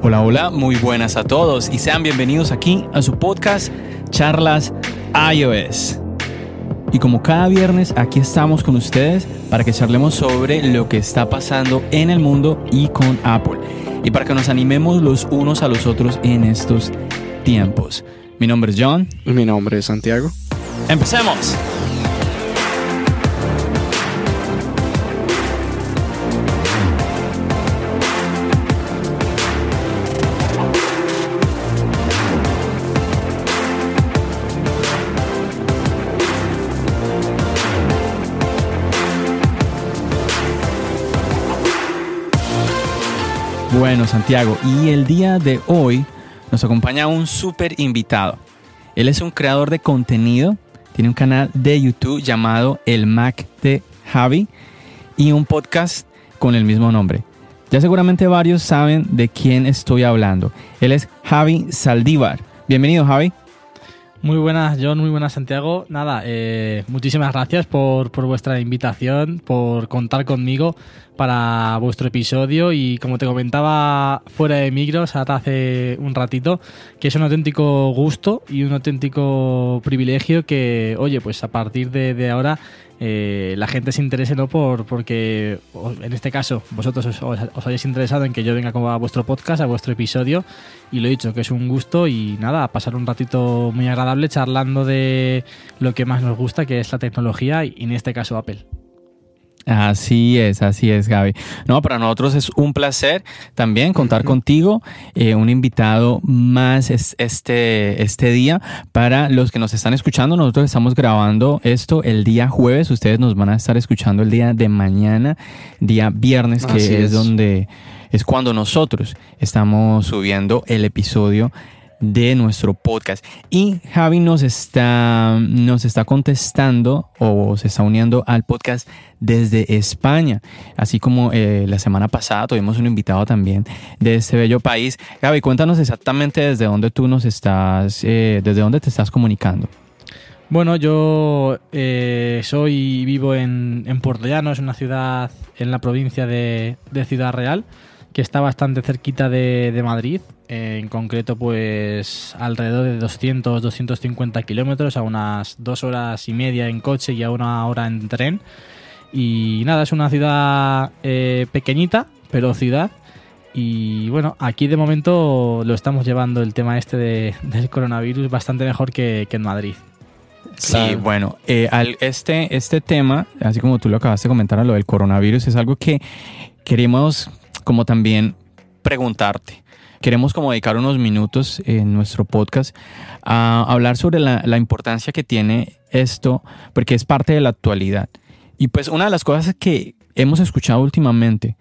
Hola, hola, muy buenas a todos y sean bienvenidos aquí a su podcast Charlas iOS. Y como cada viernes, aquí estamos con ustedes para que charlemos sobre lo que está pasando en el mundo y con Apple. Y para que nos animemos los unos a los otros en estos tiempos. Mi nombre es John. Mi nombre es Santiago. ¡Empecemos! Bueno, Santiago, y el día de hoy nos acompaña un súper invitado. Él es un creador de contenido, tiene un canal de YouTube llamado El Mac de Javi y un podcast con el mismo nombre. Ya seguramente varios saben de quién estoy hablando. Él es Javi Saldívar. Bienvenido, Javi. Muy buenas, John, muy buenas, Santiago. Nada, eh, muchísimas gracias por, por, vuestra invitación, por contar conmigo para vuestro episodio y como te comentaba fuera de micros hasta hace un ratito, que es un auténtico gusto y un auténtico privilegio que, oye, pues a partir de, de ahora eh, la gente se interese no por porque en este caso vosotros os, os, hayáis interesado en que yo venga a vuestro podcast, a vuestro episodio y lo he dicho que es un gusto y nada, pasar un ratito muy agradable charlando de lo que más nos gusta que es la tecnología y en este caso Apple. Así es, así es, Gaby. No, para nosotros es un placer también contar contigo, eh, un invitado más este, este día. Para los que nos están escuchando, nosotros estamos grabando esto el día jueves, ustedes nos van a estar escuchando el día de mañana, día viernes, que es, es donde es cuando nosotros estamos subiendo el episodio de nuestro podcast. Y Javi nos está, nos está contestando o se está uniendo al podcast desde España. Así como eh, la semana pasada tuvimos un invitado también de este bello país. Javi, cuéntanos exactamente desde dónde tú nos estás, eh, desde dónde te estás comunicando. Bueno, yo eh, soy vivo en, en Puerto Llano, es una ciudad en la provincia de, de Ciudad Real que está bastante cerquita de, de Madrid, eh, en concreto pues alrededor de 200-250 kilómetros, a unas dos horas y media en coche y a una hora en tren. Y nada, es una ciudad eh, pequeñita, pero ciudad. Y bueno, aquí de momento lo estamos llevando el tema este de, del coronavirus bastante mejor que, que en Madrid. Sí, claro. bueno, eh, al, este, este tema, así como tú lo acabaste de comentar, lo del coronavirus, es algo que queremos como también preguntarte. Queremos como dedicar unos minutos en nuestro podcast a hablar sobre la, importancia que tiene esto, porque es parte de la actualidad. Y pues una de las cosas que hemos escuchado últimamente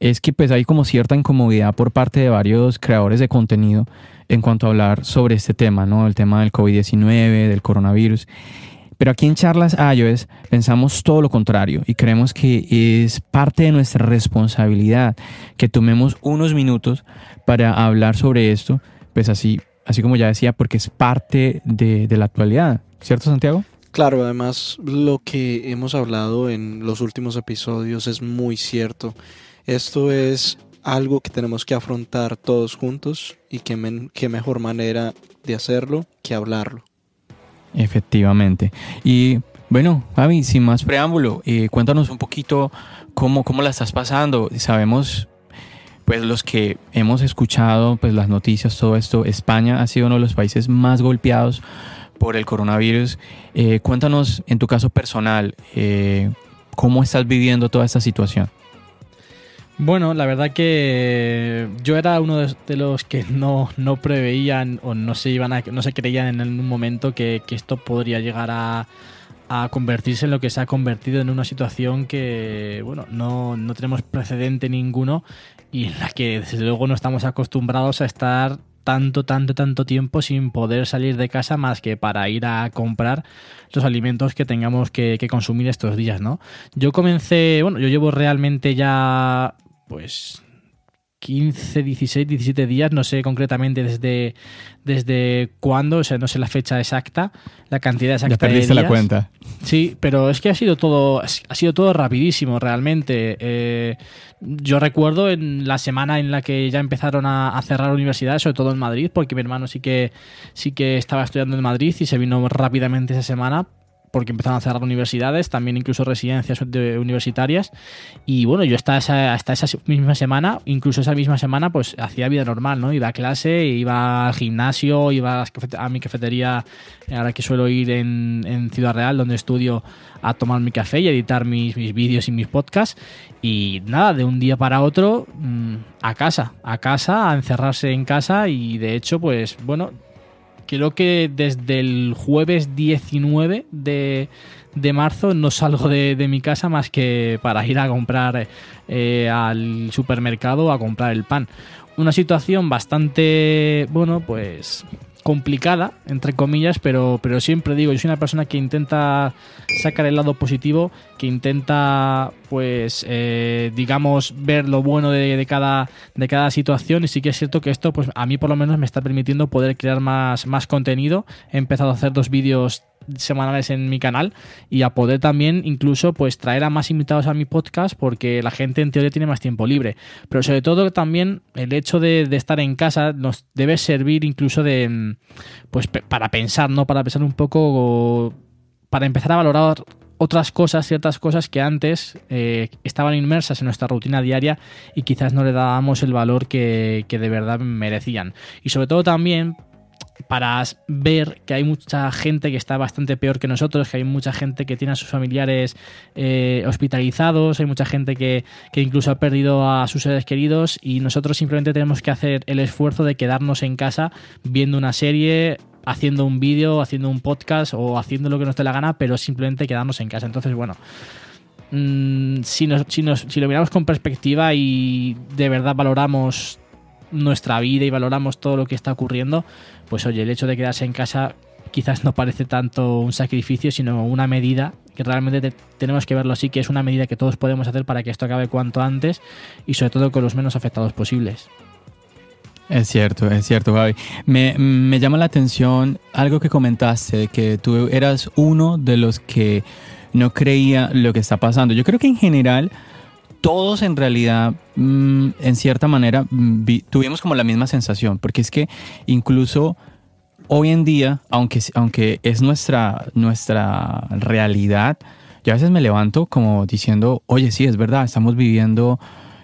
es que pues hay como cierta incomodidad por parte de varios creadores de contenido en cuanto a hablar sobre este tema, ¿no? El tema del COVID-19, del coronavirus. Pero aquí en Charlas iOS pensamos todo lo contrario y creemos que es parte de nuestra responsabilidad que tomemos unos minutos para hablar sobre esto, pues así, así como ya decía, porque es parte de, la actualidad. ¿Cierto, Santiago? Claro, además lo que hemos hablado en los últimos episodios es muy cierto. Esto es algo que tenemos que afrontar todos juntos y qué, qué mejor manera de hacerlo que hablarlo. Efectivamente. Y bueno, Javi, sin más preámbulo, eh, cuéntanos un poquito cómo, cómo la estás pasando. Sabemos, pues los que hemos escuchado pues las noticias, todo esto, España ha sido uno de los países más golpeados por el coronavirus. Eh, cuéntanos en tu caso personal, eh, cómo estás viviendo toda esta situación. Bueno, la verdad que yo era uno de los que no, no preveían o no se iban a, no se creían en un momento que, que esto podría llegar a, a, convertirse en lo que se ha convertido en una situación que bueno no, no tenemos precedente ninguno y en la que desde luego no estamos acostumbrados a estar tanto, tanto, tanto tiempo sin poder salir de casa más que para ir a comprar los alimentos que tengamos que, que, consumir estos días, ¿no? Yo comencé, bueno, yo llevo realmente ya pues 15, 16, 17 días, no sé concretamente desde, desde cuándo, o sea, no sé la fecha exacta, la cantidad exacta ya perdiste la cuenta. Sí, pero es que ha sido todo, ha sido todo rapidísimo realmente. Eh, yo recuerdo en la semana en la que ya empezaron a, a, cerrar universidades, sobre todo en Madrid, porque mi hermano sí que, sí que estaba estudiando en Madrid y se vino rápidamente esa semana porque empezaron a cerrar universidades, también incluso residencias universitarias. Y bueno, yo hasta esa, hasta esa misma semana, incluso esa misma semana, pues hacía vida normal, ¿no? Iba a clase, iba al gimnasio, iba a mi cafetería, ahora que suelo ir en, Ciudad Real, donde estudio, a tomar mi café y editar mis, mis vídeos y mis podcasts. Y nada, de un día para otro, mm, a casa, a casa, a encerrarse en casa y de hecho, pues bueno, creo que desde el jueves 19 de, marzo no salgo de, mi casa más que para ir a comprar eh, al supermercado a comprar el pan. Una situación bastante, bueno, pues complicada, entre comillas, pero, pero siempre digo, yo soy una persona que intenta sacar el lado positivo, que intenta, pues, eh, digamos, ver lo bueno de, cada, de cada situación y sí que es cierto que esto, pues, a mí por lo menos me está permitiendo poder crear más, más contenido. He empezado a hacer dos vídeos semanales en mi canal y a poder también incluso pues traer a más invitados a mi podcast porque la gente en teoría tiene más tiempo libre. Pero sobre todo también el hecho de, estar en casa nos debe servir incluso de mm, pues para pensar, ¿no? Para pensar un poco para empezar a valorar otras cosas, ciertas cosas que antes eh, estaban inmersas en nuestra rutina diaria y quizás no le dábamos el valor que, que de verdad merecían. Y sobre todo también para ver que hay mucha gente que está bastante peor que nosotros, que hay mucha gente que tiene a sus familiares eh, hospitalizados, hay mucha gente que, incluso ha perdido a sus seres queridos y nosotros simplemente tenemos que hacer el esfuerzo de quedarnos en casa viendo una serie, haciendo un vídeo, haciendo un podcast o haciendo lo que nos dé la gana, pero simplemente quedarnos en casa. Entonces, bueno, mm, si, si, si lo miramos con perspectiva y de verdad valoramos nuestra vida y valoramos todo lo que está ocurriendo, pues oye, el hecho de quedarse en casa quizás no parece tanto un sacrificio, sino una medida que realmente tenemos que verlo así, que es una medida que todos podemos hacer para que esto acabe cuanto antes y sobre todo con los menos afectados posibles. Es cierto, es cierto, Gaby. Me, me llama la atención algo que comentaste, que tú eras uno de los que no creía lo que está pasando. Yo creo que en general todos en realidad, mm, en cierta manera, mm, tuvimos como la misma sensación, porque es que incluso hoy en día, aunque, aunque es nuestra, nuestra realidad, yo a veces me levanto como diciendo, oye, sí, es verdad, estamos viviendo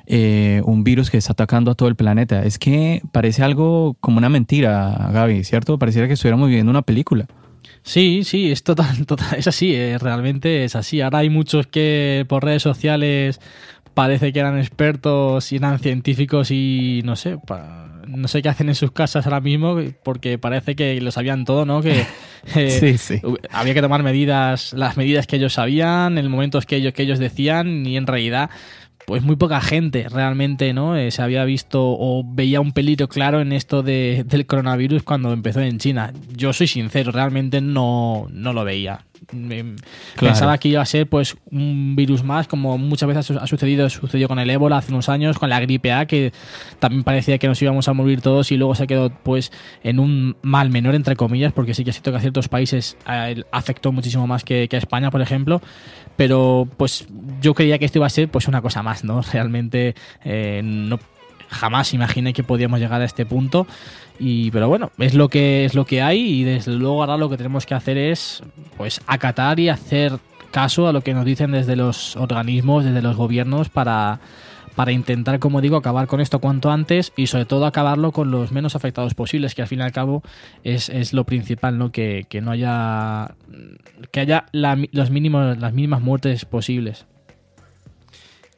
eh, un virus que está atacando a todo el planeta. Es que parece algo como una mentira, Gaby, ¿cierto? Pareciera que estuviéramos viviendo una película. Sí, sí, es total, total es así, eh, realmente es así. Ahora hay muchos que por redes sociales parece que eran expertos y eran científicos y no sé, no sé qué hacen en sus casas ahora mismo porque parece que lo sabían todo, ¿no? Que eh, había que tomar medidas, las medidas que ellos sabían, en momentos que ellos, que ellos decían y en realidad pues muy poca gente realmente no eh, se había visto o veía un peligro claro en esto de, del coronavirus cuando empezó en China. Yo soy sincero, realmente no, no lo veía. Pensaba que iba a ser pues un virus más, como muchas veces ha sucedido, sucedió con el ébola hace unos años, con la gripe A, que también parecía que nos íbamos a morir todos y luego se quedó pues en un mal menor, entre comillas, porque sí que siento que a ciertos países eh, afectó muchísimo más que, a España, por ejemplo, pero pues yo creía que esto iba a ser pues una cosa más, ¿no? Realmente eh, no jamás imaginé que podíamos llegar a este punto. Y, pero bueno, es lo que es lo que hay y desde luego ahora lo que tenemos que hacer es pues acatar y hacer caso a lo que nos dicen desde los organismos, desde los gobiernos para, para intentar, como digo, acabar con esto cuanto antes y sobre todo acabarlo con los menos afectados posibles, que al fin y al cabo es, lo principal, ¿no? Que, no haya que haya los mínimos, las mínimas muertes posibles.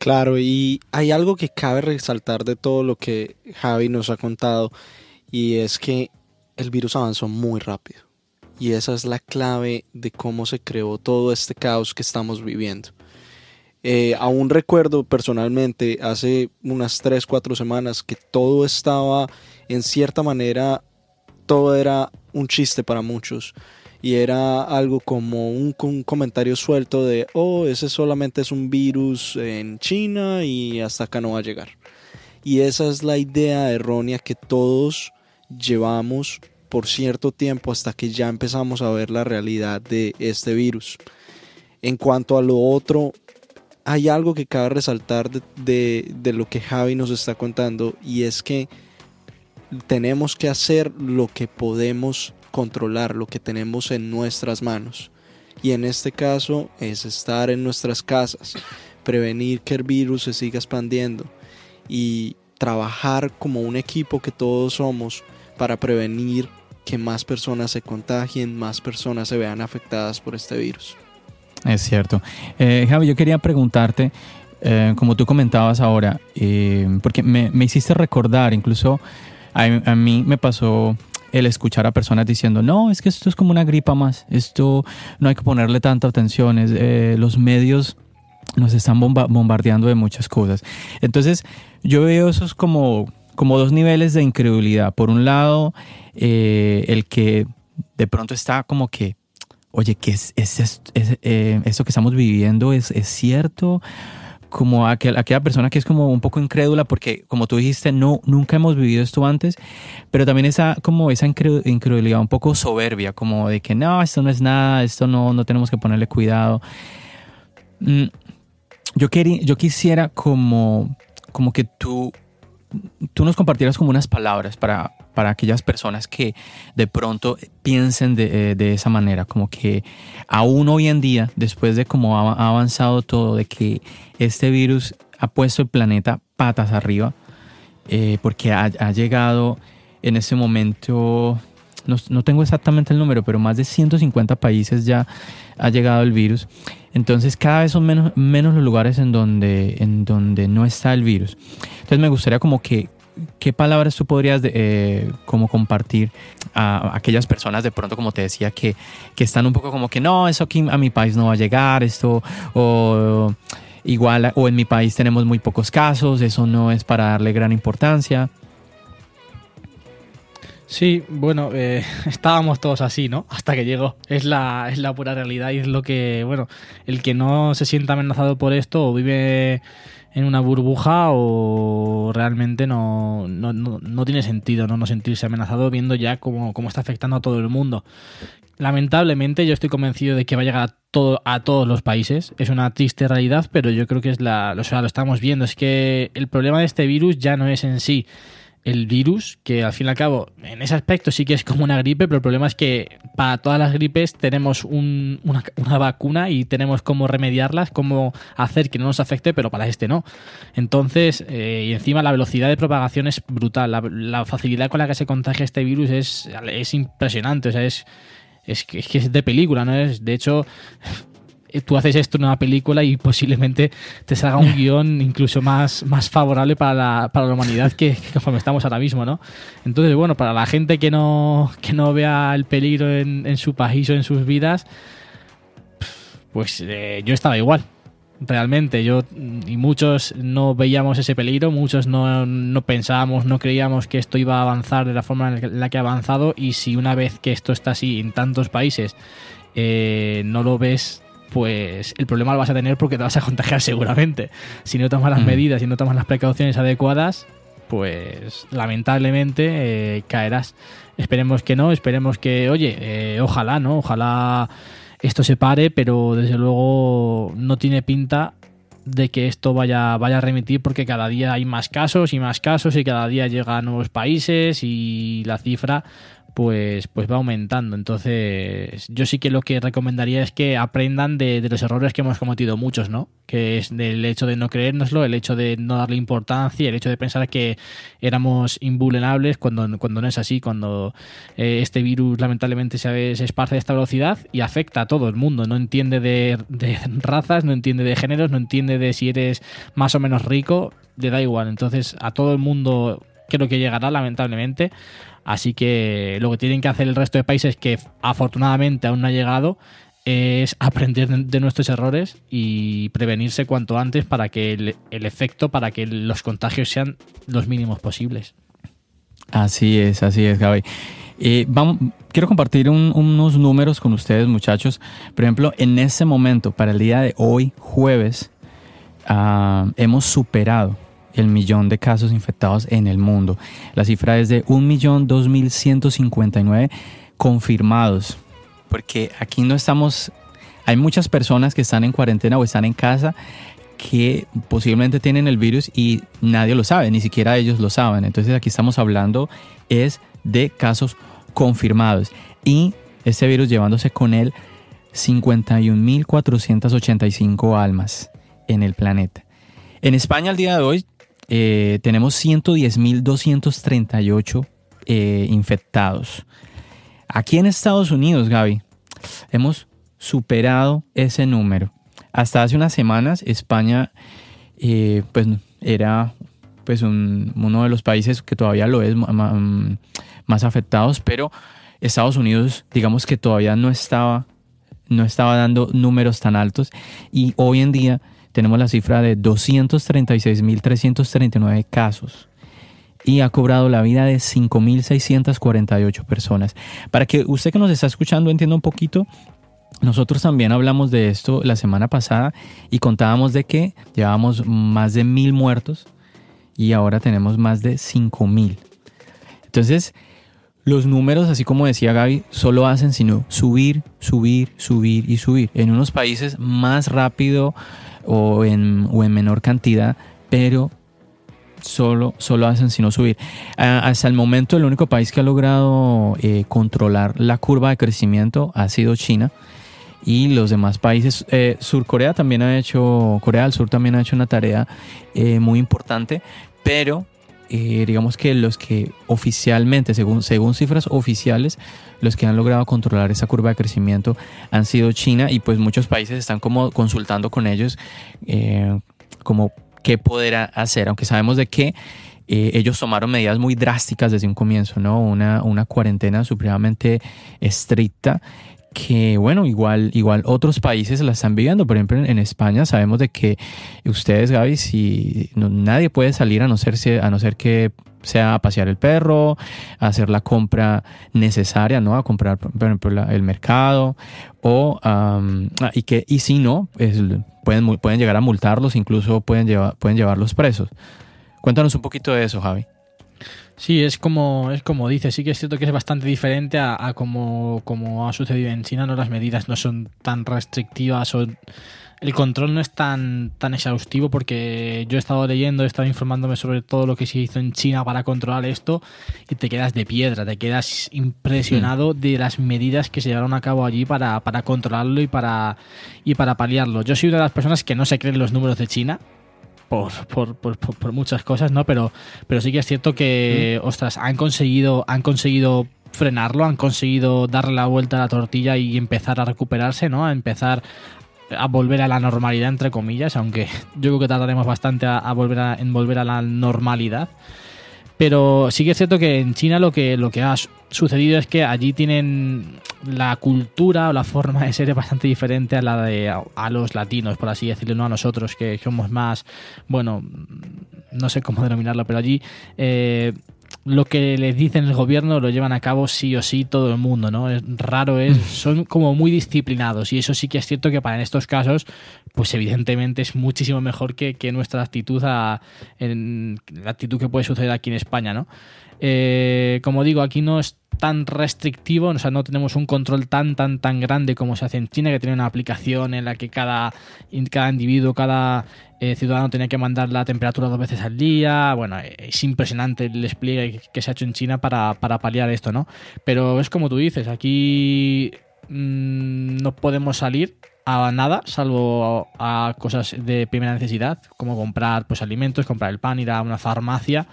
Claro, y hay algo que cabe resaltar de todo lo que Javi nos ha contado, y es que el virus avanzó muy rápido. Y esa es la clave de cómo se creó todo este caos que estamos viviendo. Eh, aún recuerdo personalmente hace unas 3, 4 semanas que todo estaba, en cierta manera, todo era un chiste para muchos y era algo como un, comentario suelto de, oh, ese solamente es un virus en China y hasta acá no va a llegar. Y esa es la idea errónea que todos llevamos por cierto tiempo hasta que ya empezamos a ver la realidad de este virus. En cuanto a lo otro, hay algo que cabe resaltar de, lo que Javi nos está contando y es que tenemos que hacer lo que podemos controlar, lo que tenemos en nuestras manos. Y en este caso es estar en nuestras casas, prevenir que el virus se siga expandiendo y trabajar como un equipo que todos somos para prevenir que más personas se contagien, más personas se vean afectadas por este virus. Es cierto. Eh, Javi, yo quería preguntarte, eh, como tú comentabas ahora, eh, porque me, hiciste recordar, incluso a, mí me pasó el escuchar a personas diciendo, no, es que esto es como una gripa más, esto no hay que ponerle tanta atención, los medios nos están bombardeando de muchas cosas. Entonces, yo veo esos como, como dos niveles de incredulidad. Por un lado, el que de pronto está como que oye, ¿qué es, es, eh, esto que estamos viviendo es, cierto? Como aquel, aquella persona que es como un poco incrédula porque, como tú dijiste, no, nunca hemos vivido esto antes, pero también esa, como esa incredulidad un poco soberbia, como de que no, esto no es nada, esto no, no tenemos que ponerle cuidado. Mm, yo, quería, yo quisiera como, como que tú, tú nos compartieras como unas palabras para, para aquellas personas que de pronto piensen de, eh, esa manera, como que aún hoy en día, después de cómo ha, avanzado todo, de que este virus ha puesto el planeta patas arriba, eh, porque ha, llegado en ese momento, no, tengo exactamente el número, pero más de 150 países ya ha llegado el virus. Entonces cada vez son menos, menos los lugares en donde, en donde no está el virus. Entonces me gustaría como que ¿qué palabras tú podrías eh, como compartir a aquellas personas de pronto, como te decía, que, están un poco como que no, eso aquí a mi país no va a llegar, esto, o igual, o en mi país tenemos muy pocos casos, eso no es para darle gran importancia? Sí, bueno, eh, estábamos todos así, ¿no? Hasta que llegó. Es la, es la pura realidad y es lo que, bueno, el que no se sienta amenazado por esto o vive en una burbuja o realmente no, no, no, tiene sentido ¿no? no sentirse amenazado viendo ya cómo, cómo, está afectando a todo el mundo. Lamentablemente yo estoy convencido de que va a llegar a, todo, a todos los países. Es una triste realidad, pero yo creo que es la, o sea, lo estamos viendo. Es que el problema de este virus ya no es en sí el virus, que al fin y al cabo, en ese aspecto sí que es como una gripe, pero el problema es que para todas las gripes tenemos una, vacuna y tenemos cómo remediarlas, cómo hacer que no nos afecte, pero para este no. Entonces, eh, y encima la velocidad de propagación es brutal, la, facilidad con la que se contagia este virus es, es impresionante, o sea, es, es, que es de película, ¿no? Es, de hecho, tú haces esto en una película y posiblemente te salga un guion incluso más, más favorable para la, para la humanidad que, conforme estamos ahora mismo, ¿no? Entonces, bueno, para la gente que no, que no vea el peligro en, en su país o en sus vidas, pues eh, yo estaba igual. Realmente, yo y muchos no veíamos ese peligro, muchos no, no pensábamos, no creíamos que esto iba a avanzar de la forma en la que ha avanzado y si una vez que esto está así en tantos países eh, no lo ves pues el problema lo vas a tener porque te vas a contagiar seguramente. Si no tomas las mm. medidas, si no tomas las precauciones adecuadas, pues lamentablemente eh, caerás. Esperemos que no, esperemos que, oye, eh, ojalá, ¿no? Ojalá esto se pare, pero desde luego no tiene pinta de que esto vaya, vaya a remitir porque cada día hay más casos y más casos y cada día llega a nuevos países y la cifra pues, pues va aumentando. Entonces, yo sí que lo que recomendaría es que aprendan de, los errores que hemos cometido muchos, ¿no? Que es del hecho de no creérnoslo, el hecho de no darle importancia, el hecho de pensar que éramos invulnerables cuando, cuando no es así, cuando eh, este virus lamentablemente se, se, esparce de esta velocidad y afecta a todo el mundo. No entiende de, de razas, no entiende de géneros, no entiende de si eres más o menos rico, le da igual. Entonces, a todo el mundo creo que llegará, lamentablemente. Así que lo que tienen que hacer el resto de países que afortunadamente aún no ha llegado es aprender de nuestros errores y prevenirse cuanto antes para que el, efecto, para que los contagios sean los mínimos posibles. Así es, así es, Gaby. Eh, quiero compartir unos números con ustedes, muchachos. Por ejemplo, en ese momento, para el día de hoy, jueves, ah, hemos superado el millón de casos infectados en el mundo. La cifra es de 1.2159 confirmados, porque aquí no estamos, hay muchas personas que están en cuarentena o están en casa que posiblemente tienen el virus y nadie lo sabe, ni siquiera ellos lo saben. Entonces aquí estamos hablando es de casos confirmados y este virus llevándose con él 51.485 almas en el planeta. En España al día de hoy eh, tenemos 110.238 eh, infectados. Aquí en Estados Unidos, Gaby, hemos superado ese número. Hasta hace unas semanas España eh, pues, era pues, uno de los países que todavía lo es más afectados, pero Estados Unidos digamos que todavía no estaba, no estaba dando números tan altos y hoy en día tenemos la cifra de 236.339 casos y ha cobrado la vida de 5.648 personas. Para que usted que nos está escuchando entienda un poquito, nosotros también hablamos de esto la semana pasada y contábamos de que llevábamos más de mil muertos y ahora tenemos más de 5.000. Entonces, los números, así como decía Gaby, solo hacen sino subir, subir, subir y subir. En unos países más rápido o en, o en menor cantidad, pero solo, solo hacen sino subir. hasta el momento el único país que ha logrado eh, controlar la curva de crecimiento ha sido China y los demás países. Eh, Sur Corea también ha hecho, Corea del Sur también ha hecho una tarea eh, muy importante, pero digamos que los que oficialmente, según, según cifras oficiales, los que han logrado controlar esa curva de crecimiento han sido China y pues muchos países están como consultando con ellos como qué poder hacer, aunque sabemos de que eh, ellos tomaron medidas muy drásticas desde un comienzo, ¿no? Una, una cuarentena supremamente estricta que bueno, igual, igual otros países la están viviendo. Por ejemplo, en, España sabemos de que ustedes, Gaby, si nadie puede salir a no ser, a no ser que sea a pasear el perro, a hacer la compra necesaria, ¿no? A comprar, por ejemplo, el mercado, o, y que, y si no, pueden, pueden llegar a multarlos, incluso pueden, llevar, pueden llevarlos presos. Cuéntanos un poquito de eso, Javi. Sí, es como, es como dice, sí que es cierto que es bastante diferente a, a como, como, ha sucedido en China, ¿no? Las medidas no son tan restrictivas o el control no es tan, tan exhaustivo porque yo he estado leyendo, he estado informándome sobre todo lo que se hizo en China para controlar esto y te quedas de piedra, te quedas impresionado mm. de las medidas que se llevaron a cabo allí para, para controlarlo y para, y para paliarlo. Yo soy una de las personas que no se creen los números de China, por, por, por, por, muchas cosas, ¿no? Pero, pero sí que es cierto que, mm. ostras, han conseguido, han conseguido frenarlo, han conseguido darle la vuelta a la tortilla y empezar a recuperarse, ¿no? A empezar a volver a la normalidad, entre comillas, aunque yo creo que tardaremos bastante a, volver a, en volver a la normalidad. Pero sí que es cierto que en China lo que, lo que ha sucedido es que allí tienen la cultura o la forma de ser es bastante diferente a la de a, los latinos, por así decirlo, no a nosotros, que somos más, bueno, no sé cómo denominarlo, pero allí eh, lo que les dicen el gobierno lo llevan a cabo sí o sí todo el mundo, ¿no? Es raro, es, mm. son como muy disciplinados y eso sí que es cierto que para estos casos, pues evidentemente es muchísimo mejor que, nuestra actitud a, en la actitud que puede suceder aquí en España, ¿no? Eh, como digo, aquí no es tan restrictivo, o sea, no tenemos un control tan, tan, tan grande como se hace en China, que tiene una aplicación en la que cada, cada individuo, cada eh, ciudadano tenía que mandar la temperatura dos veces al día. Bueno, es impresionante el despliegue que se ha hecho en China para, para paliar esto, ¿no? Pero es como tú dices, aquí mm, no podemos salir a nada, salvo a, cosas de primera necesidad, como comprar pues alimentos, comprar el pan, ir a una farmacia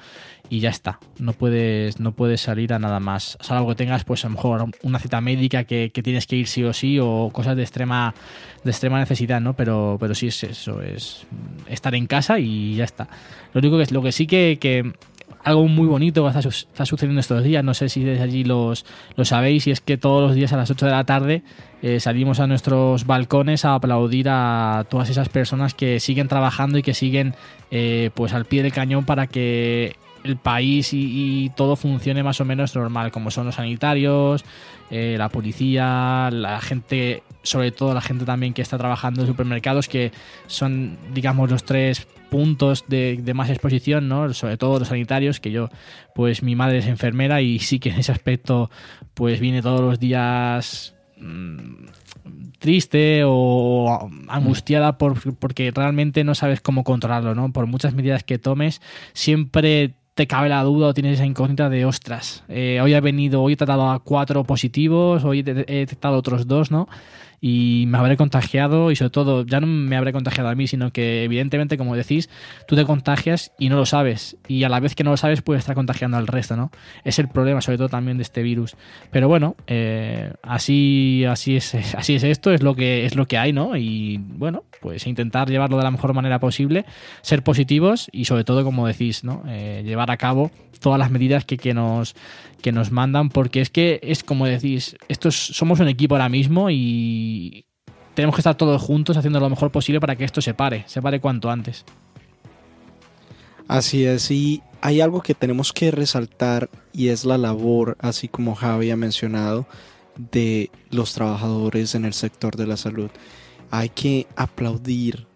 y ya está. No puedes, no puedes salir a nada más. Salvo que tengas, pues a lo mejor una cita médica que, tienes que ir sí o sí, o cosas de extrema, de extrema necesidad, ¿no? Pero, pero sí es eso, es estar en casa y ya está. Lo único que es, lo que sí que, que algo muy bonito que está, sucediendo estos días, no sé si desde allí los, lo sabéis, y es que todos los días a las 8 de la tarde eh, salimos a nuestros balcones a aplaudir a todas esas personas que siguen trabajando y que siguen eh, pues al pie del cañón para que el país y, todo funcione más o menos normal, como son los sanitarios, eh, la policía, la gente, sobre todo la gente también que está trabajando en supermercados, que son, digamos, los tres puntos de, más exposición, ¿no? Sobre todo los sanitarios, que yo, pues mi madre es enfermera y sí que en ese aspecto, pues viene todos los días mm, triste o angustiada por, porque realmente no sabes cómo controlarlo, ¿no? Por muchas medidas que tomes, siempre te cabe la duda o tienes esa incógnita de ostras, eh, hoy he venido, hoy he tratado a cuatro positivos, hoy he detectado otros dos, ¿no? Y me habré contagiado y sobre todo ya no me habré contagiado a mí, sino que evidentemente, como decís, tú te contagias y no lo sabes y a la vez que no lo sabes puedes estar contagiando al resto, ¿no? Es el problema sobre todo también de este virus. Pero bueno, eh, así, así, es, así es esto, es lo, que, es lo que hay, ¿no? Y bueno, pues intentar llevarlo de la mejor manera posible, ser positivos y sobre todo, como decís, ¿no? Eh, llevar a cabo todas las medidas que, que, nos, que nos mandan, porque es que es como decís, estos, somos un equipo ahora mismo y tenemos que estar todos juntos haciendo lo mejor posible para que esto se pare, se pare cuanto antes. Así es, y hay algo que tenemos que resaltar y es la labor, así como Javi ha mencionado, de los trabajadores en el sector de la salud. Hay que aplaudir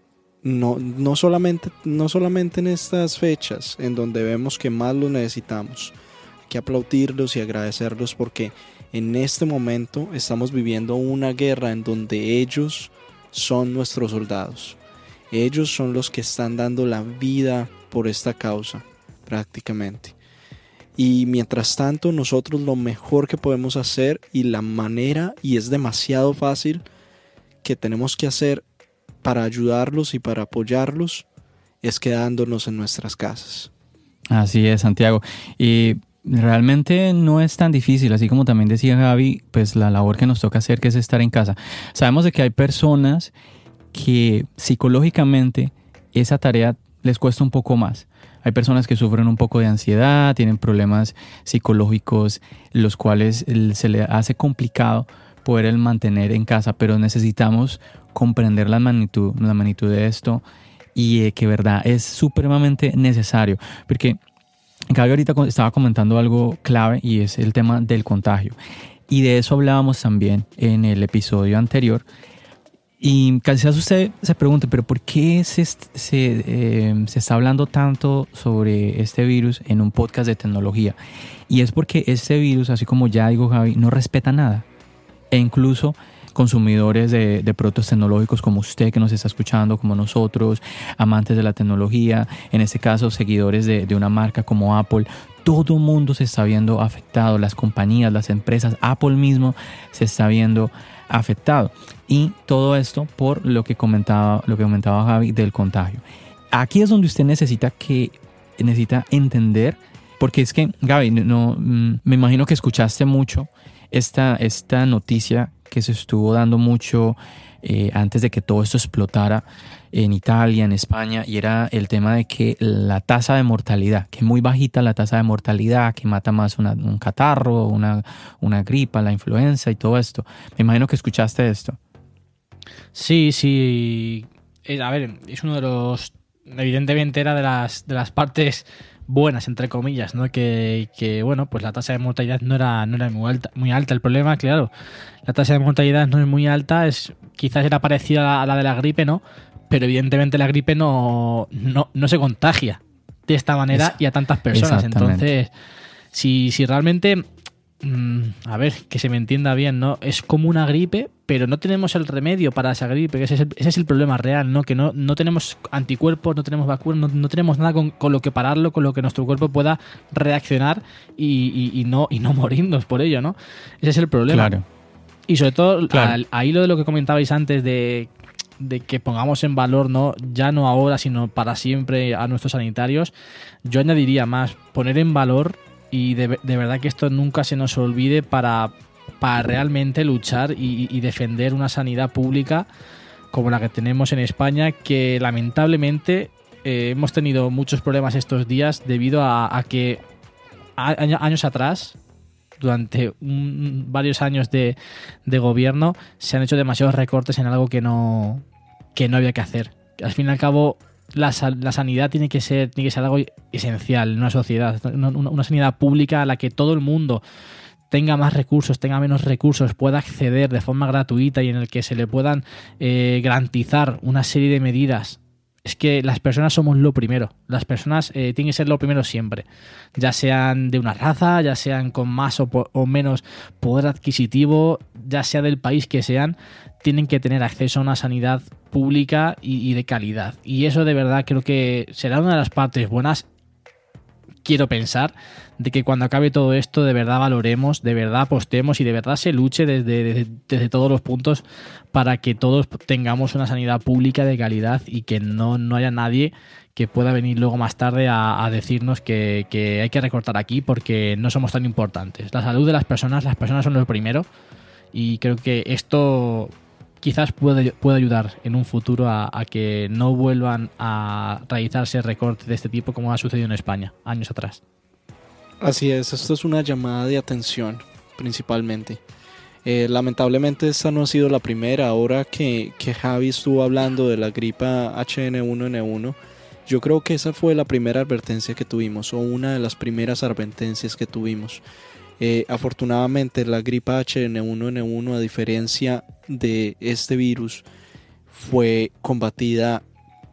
no, no, solamente, no solamente en estas fechas en donde vemos que más lo necesitamos. Que aplaudirlos y agradecerlos porque en este momento estamos viviendo una guerra en donde ellos son nuestros soldados. Ellos son los que están dando la vida por esta causa, prácticamente. Y mientras tanto, nosotros lo mejor que podemos hacer y la manera, y es demasiado fácil, que tenemos que hacer para ayudarlos y para apoyarlos es quedándonos en nuestras casas. Así es, Santiago. Y realmente no es tan difícil, así como también decía Gaby, pues la labor que nos toca hacer que es estar en casa. Sabemos de que hay personas que psicológicamente esa tarea les cuesta un poco más. Hay personas que sufren un poco de ansiedad, tienen problemas psicológicos, los cuales se les hace complicado poder el mantener en casa, pero necesitamos comprender la magnitud, la magnitud de esto y que verdad es supremamente necesario, porque Gaby ahorita estaba comentando algo clave y es el tema del contagio. Y de eso hablábamos también en el episodio anterior. Y quizás usted se pregunte, pero ¿por qué se, se, eh, se, está hablando tanto sobre este virus en un podcast de tecnología? Y es porque este virus, así como ya digo Javi, no respeta nada e incluso consumidores de, productos tecnológicos como usted que nos está escuchando, como nosotros, amantes de la tecnología, en este caso seguidores de, una marca como Apple, todo mundo se está viendo afectado, las compañías, las empresas, Apple mismo se está viendo afectado. Y todo esto por lo que comentaba, lo que comentaba Javi del contagio. Aquí es donde usted necesita que necesita entender, porque es que Gaby, no, mm, me imagino que escuchaste mucho esta, esta noticia que se estuvo dando mucho eh, antes de que todo esto explotara en Italia, en España, y era el tema de que la tasa de mortalidad, que es muy bajita la tasa de mortalidad, que mata más un catarro, una, una gripa, la influenza y todo esto. Me imagino que escuchaste esto. Sí, sí. Eh, a ver, es uno de los. Evidentemente era de las, de las partes buenas, entre comillas, ¿no? Que, que, bueno, pues la tasa de mortalidad no era, no era muy alta, muy alta. El problema, claro, la tasa de mortalidad no es muy alta, es quizás era parecida a la de la gripe, ¿no? Pero evidentemente la gripe no, no, no se contagia de esta manera y a tantas personas. Entonces, si, si realmente Mm, a ver, que se me entienda bien, ¿no? Es como una gripe, pero no tenemos el remedio para esa gripe, ese es el, problema real, ¿no? Que no, no tenemos anticuerpos, no tenemos vacunas, no, tenemos nada con, lo que pararlo, con lo que nuestro cuerpo pueda reaccionar y, no, y no morirnos por ello, ¿no? Ese es el problema. Claro. Y sobre todo, ahí lo de lo que comentabais antes de de que pongamos en valor, no ya no ahora, sino para siempre a nuestros sanitarios, yo añadiría más poner en valor y de, verdad que esto nunca se nos olvide para, para realmente luchar y, defender una sanidad pública como la que tenemos en España, que lamentablemente eh, hemos tenido muchos problemas estos días debido a, que años atrás, durante varios años de, de, gobierno, se han hecho demasiados recortes en algo que no, que no había que hacer. Al fin y al cabo, la, sanidad tiene que, ser, tiene que ser algo esencial en una sociedad, una, sanidad pública a la que todo el mundo tenga más recursos, tenga menos recursos, pueda acceder de forma gratuita y en el que se le puedan eh, garantizar una serie de medidas es que las personas somos lo primero. Las personas eh, tienen que ser lo primero siempre. Ya sean de una raza, ya sean con más o, menos poder adquisitivo, ya sea del país que sean, tienen que tener acceso a una sanidad pública y de calidad. Y eso de verdad creo que será una de las partes buenas quiero pensar de que cuando acabe todo esto de verdad valoremos, de verdad apostemos y de verdad se luche desde, desde, todos los puntos para que todos tengamos una sanidad pública de calidad y que no, no haya nadie que pueda venir luego más tarde a, decirnos que, que, hay que recortar aquí porque no somos tan importantes. La salud de las personas, las personas son lo primero y creo que esto quizás puede, ayudar en un futuro a, que no vuelvan a realizarse recortes de este tipo como ha sucedido en España años atrás. Así es, esto es una llamada de atención principalmente. Eh, lamentablemente esta no ha sido la primera. Ahora que, que Javi estuvo hablando de la gripa HN1N1, yo creo que esa fue la primera advertencia que tuvimos o una de las primeras advertencias que tuvimos. Eh, afortunadamente la gripa H1N1 a diferencia de este virus fue combatida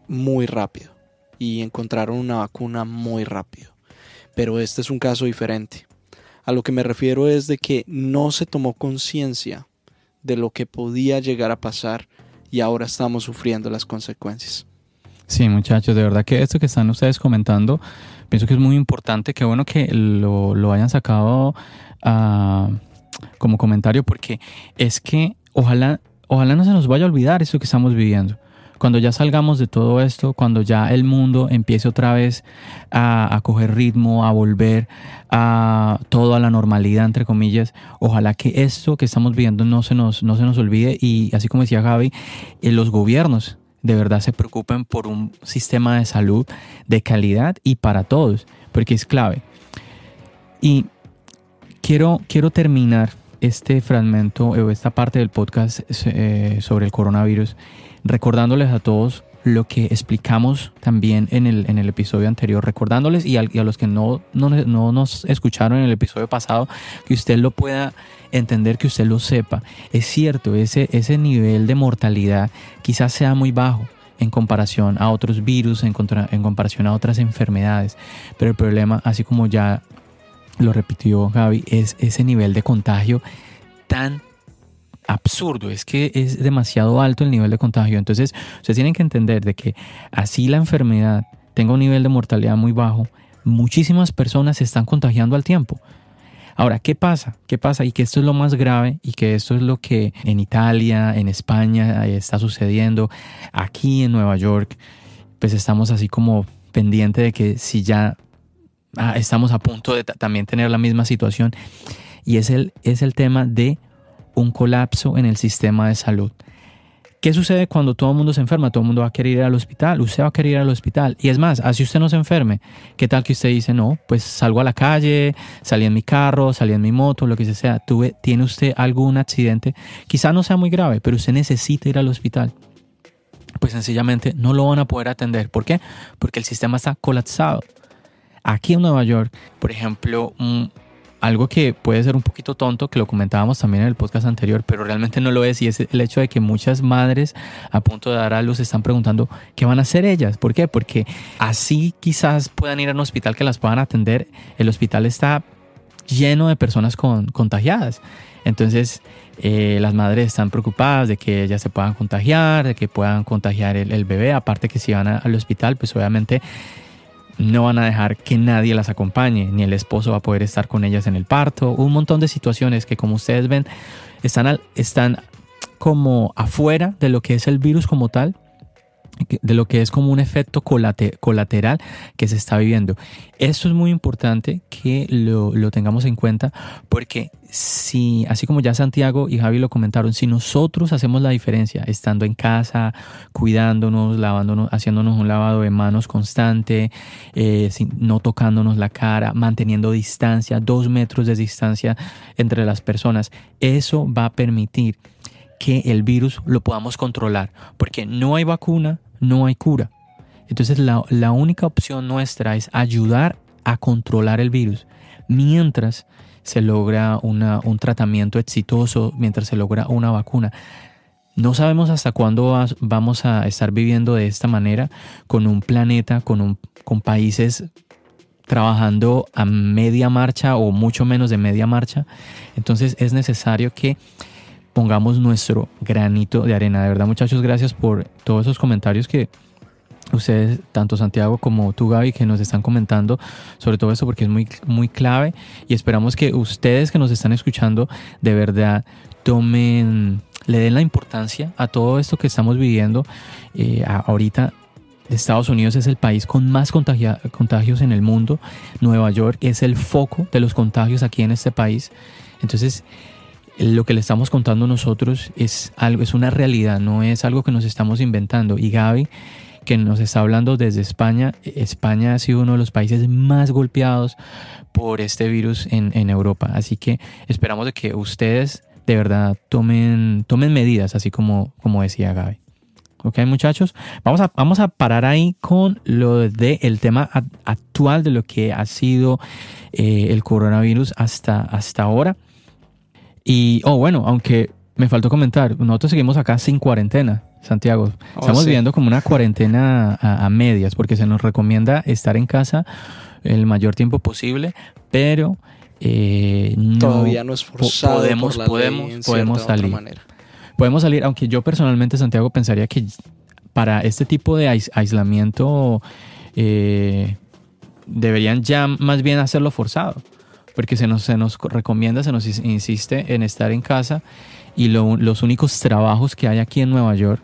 muy rápido y encontraron una vacuna muy rápido. Pero este es un caso diferente. A lo que me refiero es de que no se tomó conciencia de lo que podía llegar a pasar y ahora estamos sufriendo las consecuencias. Sí, muchachos, de verdad que esto que están ustedes comentando pienso que es muy importante, qué bueno que lo, lo hayan sacado uh, como comentario, porque es que ojalá, ojalá no se nos vaya a olvidar esto que estamos viviendo. Cuando ya salgamos de todo esto, cuando ya el mundo empiece otra vez a, a coger ritmo, a volver a todo a la normalidad, entre comillas, ojalá que esto que estamos viviendo no se nos, no se nos olvide y así como decía Gaby, eh, los gobiernos de verdad se preocupen por un sistema de salud de calidad y para todos, porque es clave. Y quiero, quiero terminar este fragmento o esta parte del podcast eh, sobre el coronavirus recordándoles a todos lo que explicamos también en el, en el episodio anterior, recordándoles y a, los que no, no, no, nos escucharon en el episodio pasado, que usted lo pueda entender, que usted lo sepa. Es cierto, ese, ese nivel de mortalidad quizás sea muy bajo en comparación a otros virus, en, comparación a otras enfermedades, pero el problema, así como ya lo repitió Gaby, es ese nivel de contagio tan absurdo, es que es demasiado alto el nivel de contagio. Entonces, ustedes tienen que entender de que así la enfermedad tenga un nivel de mortalidad muy bajo, muchísimas personas se están contagiando al tiempo. Ahora, ¿qué pasa? ¿Qué pasa? Y que esto es lo más grave y que esto es lo que en Italia, en España está sucediendo, aquí en Nueva York, pues estamos así como pendiente de que si ya ah, estamos a punto de también tener la misma situación y es el, es el tema de un colapso en el sistema de salud. ¿Qué sucede cuando todo el mundo se enferma? Todo el mundo va a querer ir al hospital, usted va a querer ir al hospital. Y es más, así usted no se enferme, ¿qué tal que usted dice, no, pues salgo a la calle, salí en mi carro, salí en mi moto, lo que sea, tuve, tiene usted algún accidente, quizá no sea muy grave, pero usted necesita ir al hospital. Pues sencillamente no lo van a poder atender. ¿Por qué? Porque el sistema está colapsado. Aquí en Nueva York, por ejemplo, un, algo que puede ser un poquito tonto, que lo comentábamos también en el podcast anterior, pero realmente no lo es, y es el hecho de que muchas madres a punto de dar a luz están preguntando qué van a hacer ellas. ¿Por qué? Porque así quizás puedan ir a un hospital que las puedan atender. El hospital está lleno de personas con, contagiadas. Entonces, eh, las madres están preocupadas de que ellas se puedan contagiar, de que puedan contagiar el, el bebé. Aparte que si van al hospital, pues obviamente no van a dejar que nadie las acompañe, ni el esposo va a poder estar con ellas en el parto, un montón de situaciones que como ustedes ven están, están como afuera de lo que es el virus como tal de lo que es como un efecto colateral que se está viviendo. Esto es muy importante que lo, tengamos en cuenta porque si, así como ya Santiago y Javi lo comentaron, si nosotros hacemos la diferencia estando en casa, cuidándonos, lavándonos, haciéndonos un lavado de manos constante, eh, no tocándonos la cara, manteniendo distancia, dos metros de distancia entre las personas, eso va a permitir que el virus lo podamos controlar, porque no hay vacuna, no hay cura. Entonces la, la única opción nuestra es ayudar a controlar el virus mientras se logra una, un tratamiento exitoso, mientras se logra una vacuna. No sabemos hasta cuándo vamos a estar viviendo de esta manera con un planeta, con, un, con países trabajando a media marcha o mucho menos de media marcha. Entonces es necesario que pongamos nuestro granito de arena. De verdad, muchachos, gracias por todos esos comentarios que ustedes, tanto Santiago como tú, Gaby, que nos están comentando sobre todo esto porque es muy, muy clave y esperamos que ustedes que nos están escuchando de verdad tomen, le den la importancia a todo esto que estamos viviendo eh, ahorita Estados Unidos es el país con más contagios en el mundo. Nueva York es el foco de los contagios aquí en este país. Entonces, lo que le estamos contando nosotros es algo, es una realidad, no es algo que nos estamos inventando. Y Gaby, que nos está hablando desde España, España ha sido uno de los países más golpeados por este virus en, Europa. Así que esperamos de que ustedes de verdad tomen, tomen medidas, así como, como decía Gaby. Ok, muchachos, vamos a, vamos a parar ahí con lo del el tema actual de lo que ha sido eh, el coronavirus hasta, hasta ahora. Y, oh, bueno, aunque me faltó comentar, nosotros seguimos acá sin cuarentena, Santiago. Oh, Estamos viviendo como una cuarentena a, medias, porque se nos recomienda estar en casa el mayor tiempo posible, pero eh, todavía no es forzado podemos, podemos, podemos salir. podemos salir, aunque yo personalmente, Santiago, pensaría que para este tipo de aislamiento eh, deberían ya más bien hacerlo forzado, porque se nos, se nos recomienda, se nos insiste en estar en casa y los únicos trabajos que hay aquí en Nueva York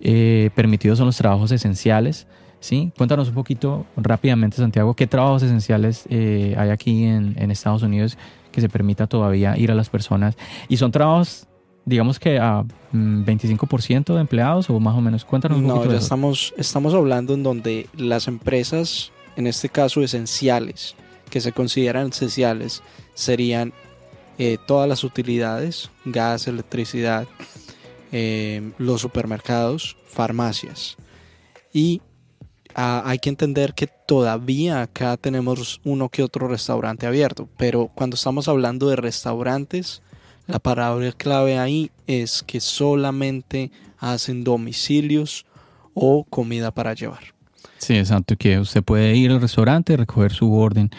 eh, permitidos son los trabajos esenciales. ¿sí? Cuéntanos un poquito rápidamente, Santiago, qué trabajos esenciales eh, hay aquí en, en Estados Unidos que se permita todavía ir a las personas. Y son trabajos digamos que a 25% mm, de empleados o más o menos. Cuéntanos un no, ya estamos, estamos hablando en donde las empresas, en este caso esenciales, que se consideran esenciales, serían eh, todas las utilidades, gas, electricidad, eh, los supermercados, farmacias. Y ah, hay que entender que todavía acá tenemos uno que otro restaurante abierto, pero cuando estamos hablando de restaurantes, la palabra clave ahí es que solamente hacen domicilios o comida para llevar. Sí, exacto, que usted puede ir al restaurante y recoger su orden.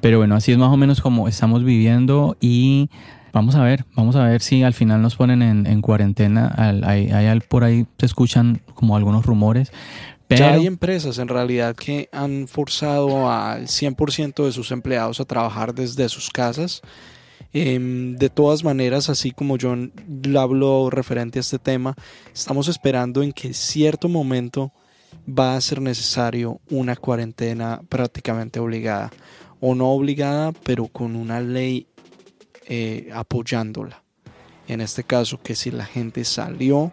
Pero bueno, así es más o menos como estamos viviendo y vamos a ver, vamos a ver si al final nos ponen en, cuarentena. Hay, hay, por ahí se escuchan como algunos rumores. Pero... Ya hay empresas en realidad que han forzado al 100% de sus empleados a trabajar desde sus casas Em, de todas maneras, así como yo hablo referente a este tema, estamos esperando en que cierto momento va a ser necesario una cuarentena prácticamente obligada. O no obligada, pero con una ley eh, apoyándola. En este caso, que si la gente salió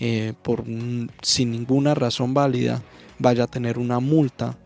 eh, por, sin ninguna razón válida, vaya a tener una multa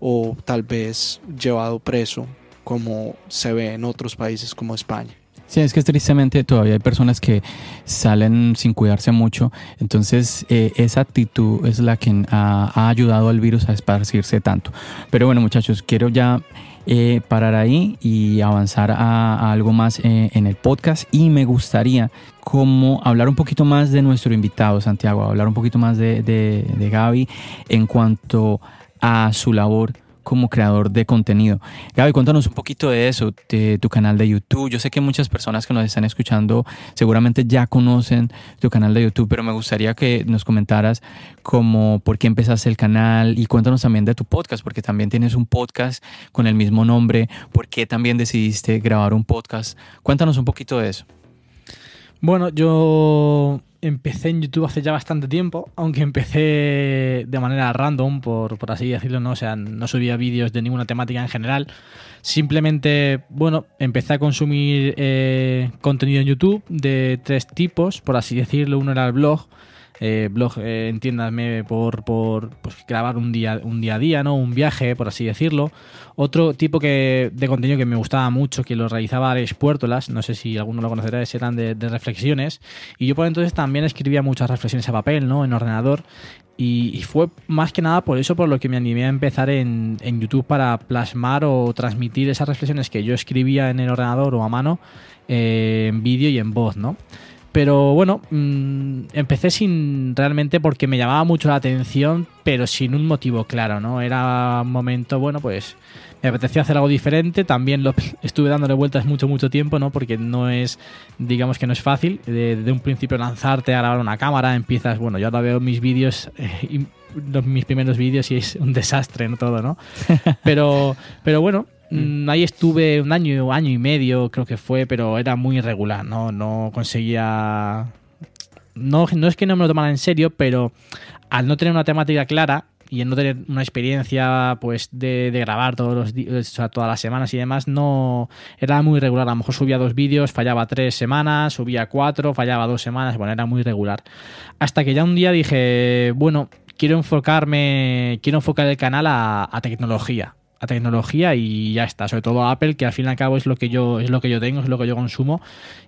o tal vez llevado preso como se ve en otros países como España. Sí, es que tristemente todavía hay personas que salen sin cuidarse mucho. Entonces, eh, esa actitud es la que ha, ayudado al virus a esparcirse tanto. Pero bueno, muchachos, quiero ya eh, parar ahí y avanzar a, algo más eh, en el podcast. Y me gustaría como hablar un poquito más de nuestro invitado, Santiago, hablar un poquito más de, de, de Gaby en cuanto a su labor como creador de contenido. Gaby, cuéntanos un poquito de eso, de tu canal de YouTube. Yo sé que muchas personas que nos están escuchando seguramente ya conocen tu canal de YouTube, pero me gustaría que nos comentaras como por qué empezaste el canal y cuéntanos también de tu podcast, porque también tienes un podcast con el mismo nombre. ¿Por qué también decidiste grabar un podcast? Cuéntanos un poquito de eso. Bueno, yo empecé en YouTube hace ya bastante tiempo, aunque empecé de manera random, por, así decirlo, ¿no? O sea, no subía vídeos de ninguna temática en general. Simplemente, bueno, empecé a consumir eh, contenido en YouTube de tres tipos, por así decirlo. Uno era el blog, eh, blog, eh, entiéndame, por, por pues, grabar un día, un día a día, ¿no? Un viaje, por así decirlo. Otro tipo que, de contenido que me gustaba mucho, que lo realizaba Alex Puertolas, no sé si alguno lo conocerá, eran de, de reflexiones. Y yo por entonces también escribía muchas reflexiones a papel, ¿no? En ordenador. Y, fue más que nada por eso por lo que me animé a empezar en, en, YouTube para plasmar o transmitir esas reflexiones que yo escribía en el ordenador o a mano eh, en vídeo y en voz, ¿no? Pero bueno, mmm, empecé sin realmente porque me llamaba mucho la atención, pero sin un motivo claro, ¿no? Era un momento, bueno, pues me apetecía hacer algo diferente. También lo, estuve dándole vueltas mucho, mucho tiempo, ¿no? Porque no es, digamos que no es fácil. De, de un principio lanzarte a grabar una cámara, empiezas, bueno, yo ahora veo mis vídeos eh, los, mis primeros vídeos y es un desastre, ¿no? Todo, ¿no? Pero, pero bueno, Mm, ahí estuve un año, año y medio, creo que fue, pero era muy irregular, ¿no? No conseguía. No, no es que no me lo tomara en serio, pero al no tener una temática clara y en no tener una experiencia pues de, de grabar todos los días, o sea, todas las semanas y demás, no era muy irregular. A lo mejor subía dos vídeos, fallaba tres semanas, subía cuatro, fallaba dos semanas, bueno, era muy irregular. Hasta que ya un día dije, bueno, quiero enfocarme, quiero enfocar el canal a, a tecnología tecnología y ya está. Sobre todo Apple, que al fin y al cabo es lo que yo, es lo que yo tengo, es lo que yo consumo.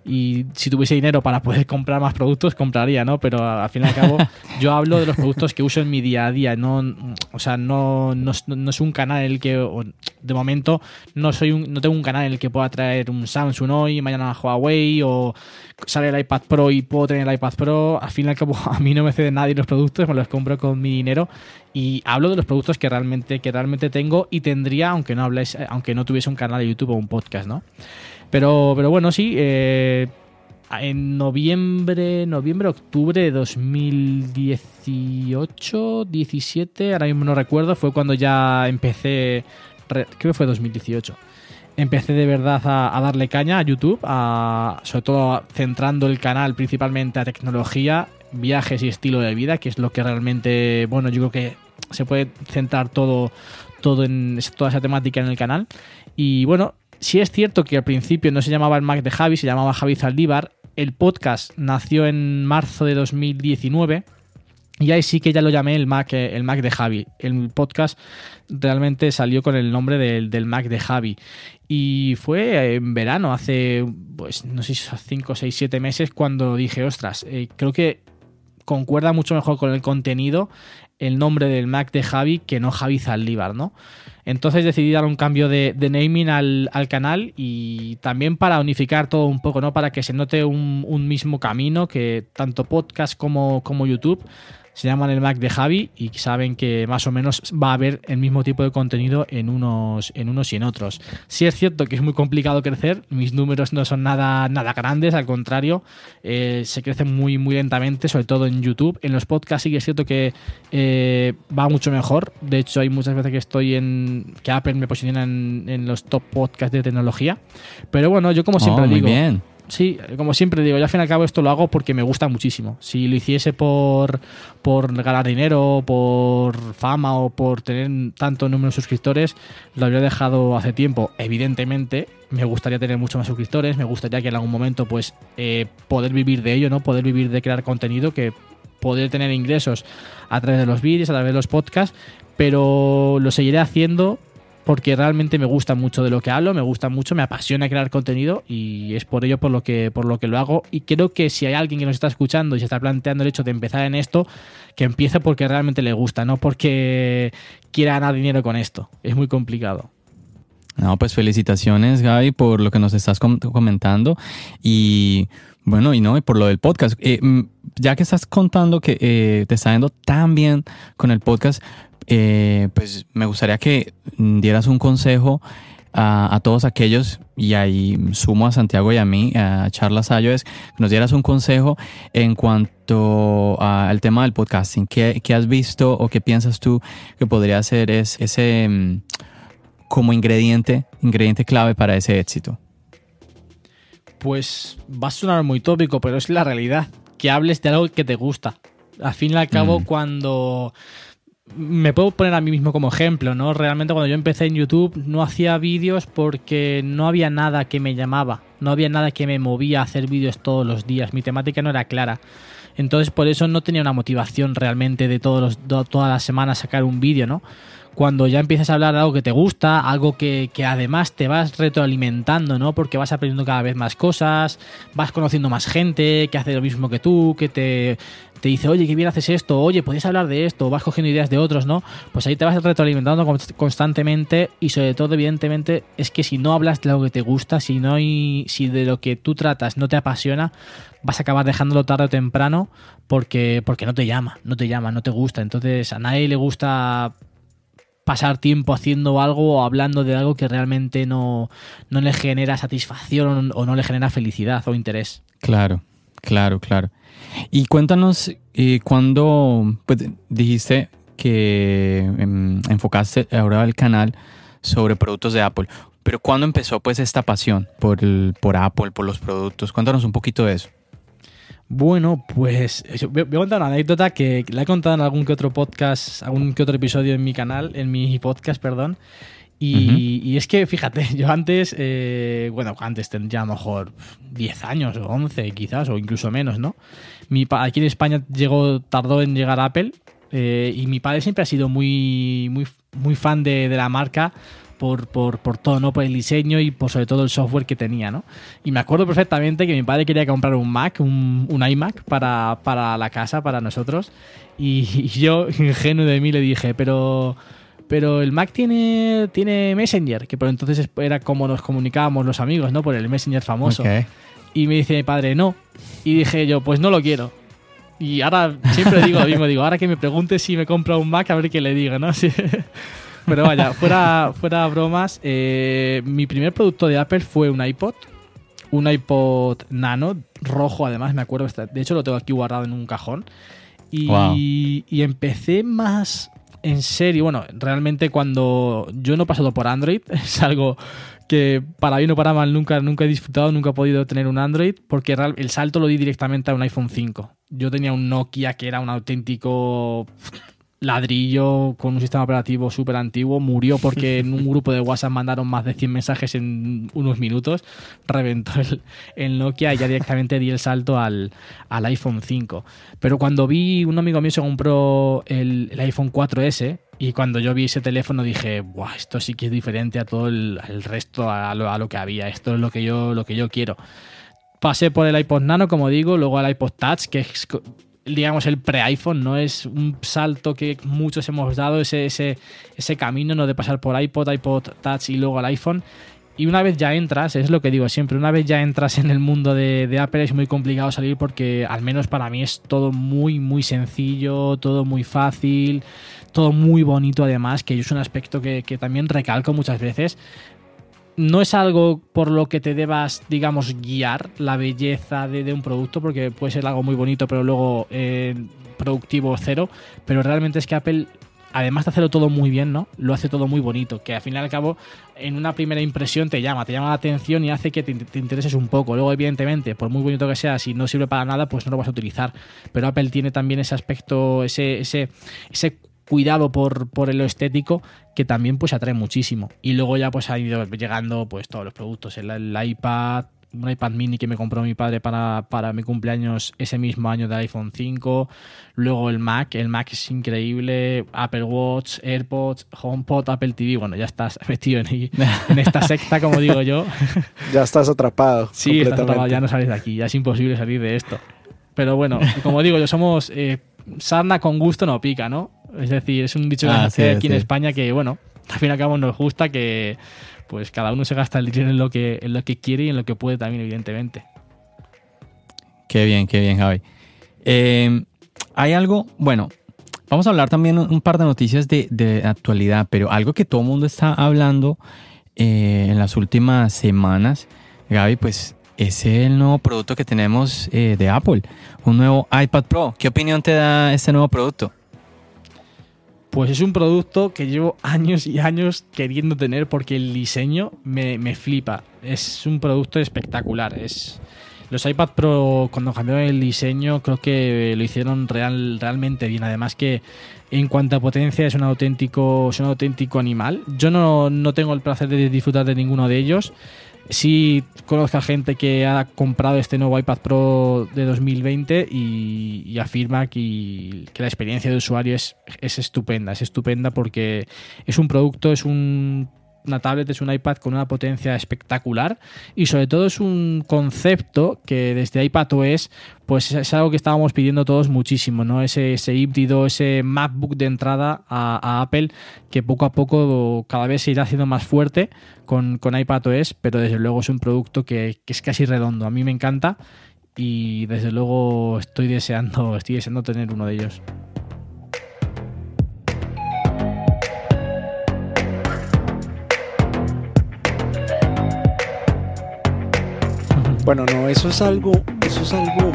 Y si tuviese dinero para poder comprar más productos, compraría, ¿no? Pero al fin y al cabo, yo hablo de los productos que uso en mi día a día. No, o sea, no, no, no es un canal en el que, de momento, no soy un, no tengo un canal en el que pueda traer un Samsung hoy, mañana Huawei, o sale el iPad Pro y puedo tener el iPad Pro. Al fin y al cabo, a mí no me cede nadie los productos, me los compro con mi dinero y hablo de los productos que realmente, que realmente tengo y tendría, aunque no habléis, aunque no tuviese un canal de YouTube o un podcast, ¿no? Pero, pero bueno, sí, eh, en noviembre, noviembre, octubre de 2018, 17, ahora mismo no recuerdo, fue cuando ya empecé, creo que fue 2018 empecé de verdad a, darle caña a YouTube, a, sobre todo centrando el canal principalmente a tecnología, viajes y estilo de vida, que es lo que realmente, bueno, yo creo que se puede centrar todo, todo en toda esa temática en el canal. Y bueno, sí es cierto que al principio no se llamaba el Mac de Javi, se llamaba Javi Zaldívar. El podcast nació en marzo de 2019 y ahí sí que ya lo llamé el Mac, el Mac de Javi. El podcast realmente salió con el nombre del, del Mac de Javi. Y fue en verano, hace, pues no sé si 5, 6, 7 meses, cuando dije, ostras, eh, creo que concuerda mucho mejor con el contenido el nombre del Mac de Javi que no Javi Zaldívar, ¿no? Entonces decidí dar un cambio de, naming al, canal y también para unificar todo un poco, ¿no? Para que se note un, un mismo camino que tanto podcast como, como YouTube se llaman el Mac de Javi y saben que más o menos va a haber el mismo tipo de contenido en unos, en unos y en otros. Sí es cierto que es muy complicado crecer, mis números no son nada, nada grandes, al contrario, eh, se crecen muy, muy lentamente, sobre todo en YouTube. En los podcasts sí que es cierto que eh, va mucho mejor. De hecho, hay muchas veces que estoy en. que Apple me posiciona en, los top podcasts de tecnología. Pero bueno, yo como siempre oh, digo. Bien sí, como siempre digo, yo al fin y al cabo esto lo hago porque me gusta muchísimo. Si lo hiciese por, por ganar dinero, por fama o por tener tanto número de suscriptores, lo habría dejado hace tiempo. Evidentemente, me gustaría tener muchos más suscriptores, me gustaría que en algún momento pues eh, poder vivir de ello, ¿no? Poder vivir de crear contenido, que poder tener ingresos a través de los vídeos, a través de los podcasts, pero lo seguiré haciendo porque realmente me gusta mucho de lo que hablo, me gusta mucho, me apasiona crear contenido y es por ello por lo que, por lo, que lo hago. Y creo que si hay alguien que nos está escuchando y se está planteando el hecho de empezar en esto, que empiece porque realmente le gusta, no porque quiera ganar dinero con esto. Es muy complicado. No, pues felicitaciones, Gaby, por lo que nos estás comentando. Y bueno, y no, y por lo del podcast. Eh, mm, ya que estás contando que eh, te está yendo tan bien con el podcast, eh, pues me gustaría que dieras un consejo a, todos aquellos, y ahí sumo a Santiago y a mí, a Charlas Ayos, que nos dieras un consejo en cuanto al tema del podcasting. ¿Qué, has visto o qué piensas tú que podría ser es, ese mm, como ingrediente, ingrediente clave para ese éxito? Pues va a sonar muy tópico, pero es la realidad. Que hables de algo que te gusta. Al fin y al cabo, mm. cuando me puedo poner a mí mismo como ejemplo, ¿no? Realmente cuando yo empecé en YouTube no hacía vídeos porque no había nada que me llamaba, no había nada que me movía a hacer vídeos todos los días, mi temática no era clara. Entonces por eso no tenía una motivación realmente de todos los, todas las semanas sacar un vídeo, ¿no? Cuando ya empiezas a hablar de algo que te gusta, algo que, que además te vas retroalimentando, ¿no? Porque vas aprendiendo cada vez más cosas, vas conociendo más gente que hace lo mismo que tú, que te te dice, oye, qué bien haces esto, oye, podías hablar de esto, vas cogiendo ideas de otros, ¿no? Pues ahí te vas retroalimentando constantemente y sobre todo, evidentemente, es que si no hablas de lo que te gusta, si no hay, si de lo que tú tratas no te apasiona, vas a acabar dejándolo tarde o temprano porque, porque no te llama, no te llama, no te gusta. Entonces a nadie le gusta pasar tiempo haciendo algo o hablando de algo que realmente no, no le genera satisfacción o no le genera felicidad o interés. Claro, claro, claro. Y cuéntanos eh, cuando pues, dijiste que em, enfocaste ahora el canal sobre productos de Apple, pero ¿cuándo empezó pues esta pasión por, por Apple, por los productos? Cuéntanos un poquito de eso. Bueno, pues voy a contar una anécdota que la he contado en algún que otro podcast, algún que otro episodio en mi canal, en mi podcast, perdón. Y, es que, fíjate, yo antes, eh, bueno, antes tendría a lo mejor 10 años o 11 quizás, o incluso menos, ¿no? Mi aquí en España llegó, tardó en llegar Apple eh, y mi padre siempre ha sido muy, muy, muy fan de, la marca por, por, por, todo, ¿no? Por el diseño y por sobre todo el software que tenía, ¿no? Y me acuerdo perfectamente que mi padre quería comprar un Mac, un, un iMac para, para, la casa, para nosotros. Y, yo, ingenuo de mí, le dije, pero pero el Mac tiene, tiene Messenger, que por entonces era como nos comunicábamos los amigos, ¿no? Por el Messenger famoso. Y me dice mi padre, no. Y dije yo, pues no lo quiero. Y ahora siempre digo lo mismo, digo, ahora que me pregunte si me compra un Mac, a ver qué le digo, ¿no? Pero vaya, fuera, fuera bromas, eh, mi primer producto de Apple fue un iPod, un iPod Nano, rojo además, me acuerdo, de hecho lo tengo aquí guardado en un cajón. Y, y empecé más en serio, bueno, realmente cuando yo no he pasado por Android, es algo que para bien o para mal nunca, nunca he disfrutado, nunca he podido tener un Android, porque el salto lo di directamente a un iPhone 5. Yo tenía un Nokia que era un auténtico ladrillo con un sistema operativo súper antiguo, murió porque en un grupo de WhatsApp mandaron más de 100 mensajes en unos minutos, reventó el, Nokia y ya directamente di el salto al, iPhone 5. Pero cuando vi, un amigo mío se compró el, iPhone 4S y cuando yo vi ese teléfono dije, Buah, esto sí que es diferente a todo el, resto, a lo, a lo, que había, esto es lo que yo, lo que yo quiero pasé por el iPod Nano, como digo, luego al iPod Touch, que es digamos, el pre-iPhone, ¿no? Es un salto que muchos hemos dado, ese, ese, ese camino, ¿no? De pasar por iPod, iPod Touch y luego al iPhone. Y una vez ya entras, es lo que digo siempre, una vez ya entras en el mundo de, de, Apple es muy complicado salir porque al menos para mí es todo muy, muy sencillo, todo muy fácil, todo muy bonito además, que es un aspecto que, que también recalco muchas veces no es algo por lo que te debas, digamos, guiar la belleza de, un producto, porque puede ser algo muy bonito, pero luego eh, productivo cero. Pero realmente es que Apple, además de hacerlo todo muy bien, ¿no? Lo hace todo muy bonito, que al fin y al cabo, en una primera impresión te llama, te llama la atención y hace que te, te intereses un poco. Luego, evidentemente, por muy bonito que sea, si no sirve para nada, pues no lo vas a utilizar. Pero Apple tiene también ese aspecto, ese, ese, ese cuidado por, por lo estético que también pues atrae muchísimo. Y luego ya pues ha ido llegando pues todos los productos, el, iPad, un iPad mini que me compró mi padre para, para, mi cumpleaños ese mismo año del iPhone 5, luego el Mac, el Mac es increíble, Apple Watch, AirPods, HomePod, Apple TV, bueno, ya estás metido en, en esta secta, como digo yo. Ya estás atrapado. Sí, estás atrapado, ya no sales de aquí, ya es imposible salir de esto. Pero bueno, como digo yo, somos... Eh, sarna con gusto no pica, ¿no? Es decir, es un dicho ah, aquí en España que, bueno, al fin y al cabo nos gusta que pues cada uno se gasta el dinero en lo que, en lo que quiere y en lo que puede también, evidentemente. Qué bien, qué bien, Javi. Eh, hay algo, bueno, vamos a hablar también un par de noticias de, actualidad, pero algo que todo el mundo está hablando eh, en las últimas semanas, Gaby, pues es el nuevo producto que tenemos eh, de Apple, un nuevo iPad Pro. ¿Qué opinión te da este nuevo producto? Pues es un producto que llevo años y años queriendo tener porque el diseño me, flipa. Es un producto espectacular. Es, los iPad Pro cuando cambiaron el diseño creo que lo hicieron real, realmente bien. Además que en cuanto a potencia es un auténtico, es un auténtico animal. Yo no, no tengo el placer de disfrutar de ninguno de ellos. Sí conozco gente que ha comprado este nuevo iPad Pro de 2020 y, afirma que, que, la experiencia de usuario es, es estupenda, es estupenda porque es un producto, es un una tablet, es un iPad con una potencia espectacular y sobre todo es un concepto que desde iPadOS pues es algo que estábamos pidiendo todos muchísimo, ¿no? Ese, ese híbrido, ese MacBook de entrada a, Apple que poco a poco cada vez se irá haciendo más fuerte con, con iPadOS, pero desde luego es un producto que, que es casi redondo. A mí me encanta y desde luego estoy deseando, estoy deseando tener uno de ellos. Bueno, no, eso es algo, eso es algo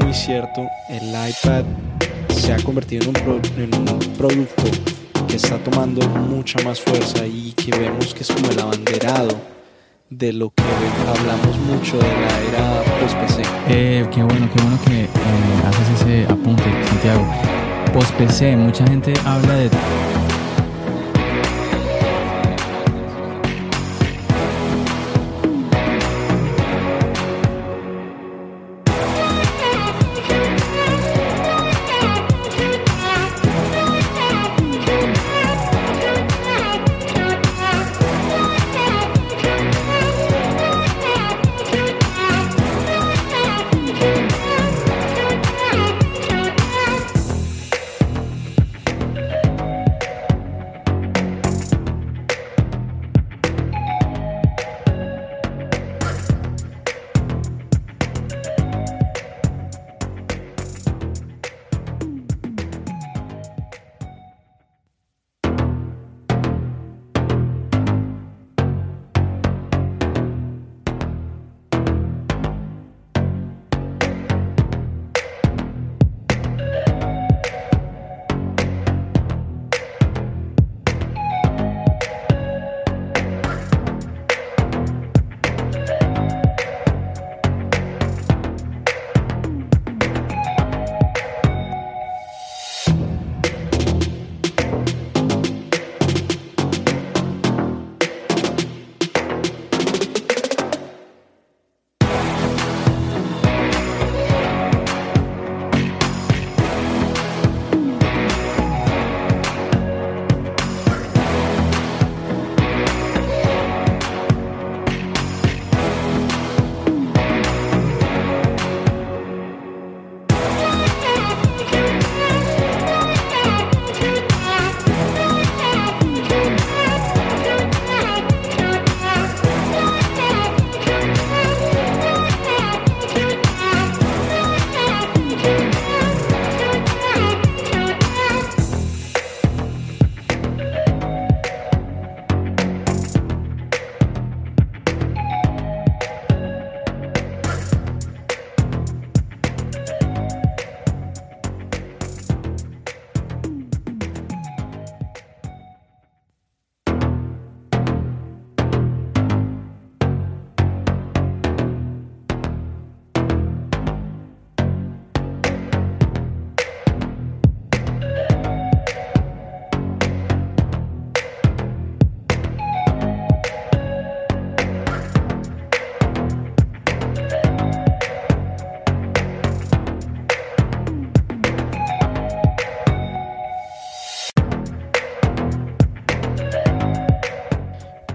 muy cierto. El iPad se ha convertido en un, producto que está tomando mucha más fuerza y que vemos que es como el abanderado de lo que hablamos mucho de la era post-PC. Eh, qué bueno, qué bueno que eh, haces ese apunte, Santiago. Post-PC, mucha gente habla de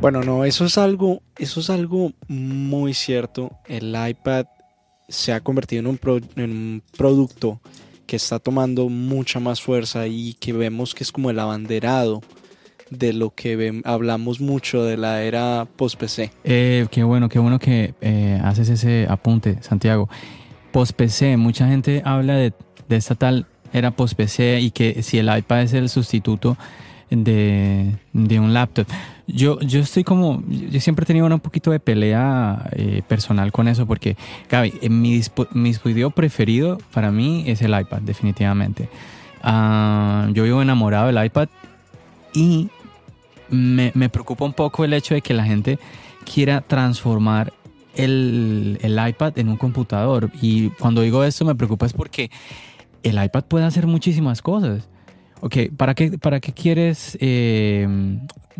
Bueno, no, eso es algo, eso es algo muy cierto. El iPad se ha convertido en un, producto que está tomando mucha más fuerza y que vemos que es como el abanderado de lo que hablamos mucho de la era post-PC. Eh, qué bueno, qué bueno que eh, haces ese apunte, Santiago. Post-PC, mucha gente habla de, de esta tal era post-PC y que si el iPad es el sustituto de, de un laptop. Yo, yo estoy como, yo siempre he tenido un poquito de pelea eh, personal con eso porque, Gaby, mi, mi dispositivo preferido para mí es el iPad, definitivamente. Ah, yo vivo enamorado del iPad y me, me, preocupa un poco el hecho de que la gente quiera transformar el, el iPad en un computador. Y cuando digo esto me preocupa es porque el iPad puede hacer muchísimas cosas ok, ¿para qué, para qué quieres, eh,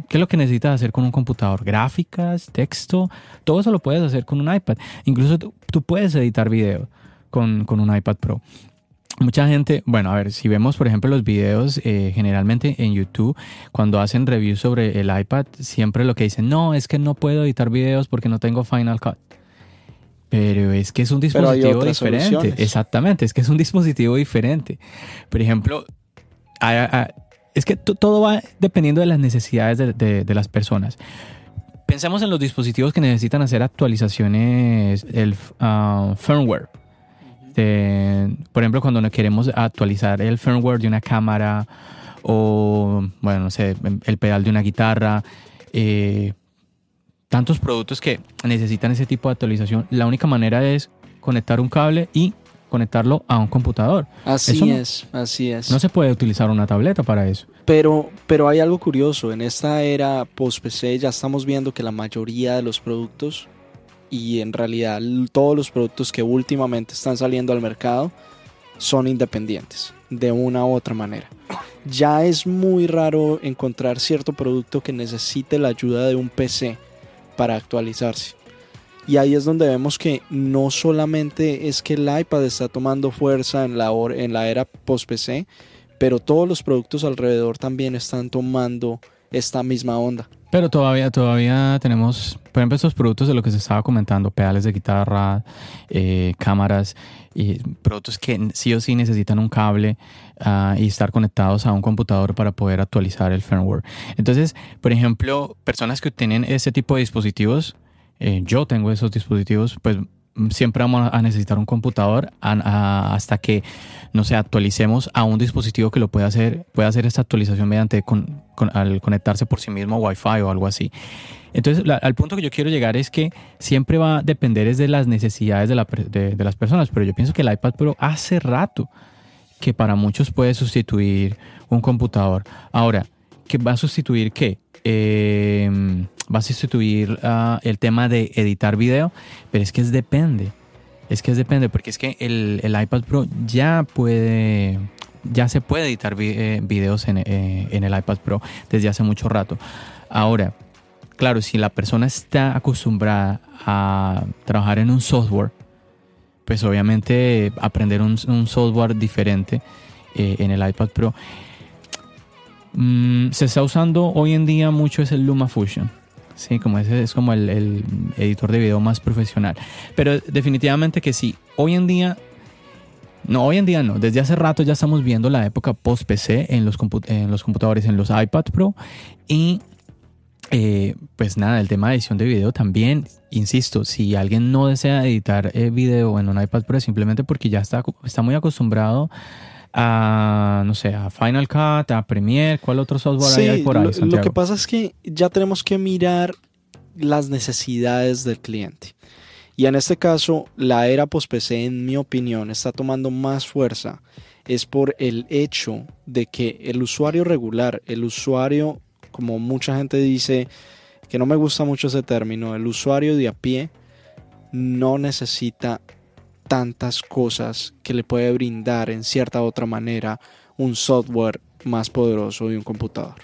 qué es lo que necesitas hacer con un computador? Gráficas, texto, todo eso lo puedes hacer con un iPad. Incluso tú, tú puedes editar video con, con un iPad Pro. Mucha gente, bueno, a ver, si vemos por ejemplo los videos eh, generalmente en YouTube, cuando hacen reviews sobre el iPad, siempre lo que dicen, no, es que no puedo editar videos porque no tengo Final Cut. Pero es que es un dispositivo diferente. Exactamente, es que es un dispositivo diferente. Por ejemplo, es que todo va dependiendo de las necesidades de, las personas. Pensemos en los dispositivos que necesitan hacer actualizaciones, el uh, firmware. por ejemplo, cuando queremos actualizar el firmware de una cámara o, bueno, no sé, el pedal de una guitarra, eh, tantos productos que necesitan ese tipo de actualización, la única manera es conectar un cable y conectarlo a un computador. Así es, así es. No se puede utilizar una tableta para eso. Pero, pero hay algo curioso, en esta era post-PC ya estamos viendo que la mayoría de los productos y en realidad todos los productos que últimamente están saliendo al mercado son independientes de una u otra manera. Ya es muy raro encontrar cierto producto que necesite la ayuda de un PC para actualizarse. Y ahí es donde vemos que no solamente es que el iPad está tomando fuerza en la, en la era post-PC, pero todos los productos alrededor también están tomando esta misma onda. Pero todavía, todavía tenemos, por ejemplo, estos productos de lo que se estaba comentando, pedales de guitarra, eh, cámaras, y productos que sí o sí necesitan un cable ah, y estar conectados a un computador para poder actualizar el firmware. Entonces, por ejemplo, personas que tienen ese tipo de dispositivos, eh, yo tengo esos dispositivos, pues siempre vamos a necesitar un computador hasta que, no sé, actualicemos a un dispositivo que lo pueda hacer, pueda hacer esta actualización mediante al conectarse por sí mismo a Wi-Fi o algo así. Entonces, al punto que yo quiero llegar es que siempre va a depender de las necesidades de, de las personas, pero yo pienso que el iPad Pro hace rato que para muchos puede sustituir un computador. Ahora, ¿qué va a sustituir qué? Eh, va a sustituir ah, el tema de editar video, pero es que es depende. Es que es depende, porque es que el, iPad Pro ya puede, ya se puede editar eh, videos en, eh, en, el iPad Pro desde hace mucho rato. Ahora, claro, si la persona está acostumbrada a trabajar en un software, pues obviamente aprender un, software diferente eh, en el iPad Pro. Mm, se está usando hoy en día mucho es el LumaFusion. Sí, como ese es como el, editor de video más profesional. Pero definitivamente que sí, hoy en día no, hoy en día no. Desde hace rato ya estamos viendo la época post-PC en los, en los computadores, en los iPad Pro. Y eh, pues nada, el tema de edición de video también, insisto, si alguien no desea editar eh, video en un iPad Pro, simplemente porque ya está, está muy acostumbrado a, no sé, a Final Cut, a Premiere, ¿cuál otro software hay por ahí? Lo, lo que pasa es que ya tenemos que mirar las necesidades del cliente. Y en este caso, la era post-PC, en mi opinión, está tomando más fuerza. Es por el hecho de que el usuario regular, el usuario, como mucha gente dice, que no me gusta mucho ese término, el usuario de a pie, no necesita tantas cosas que le puede brindar en cierta otra manera un software más poderoso y un computador.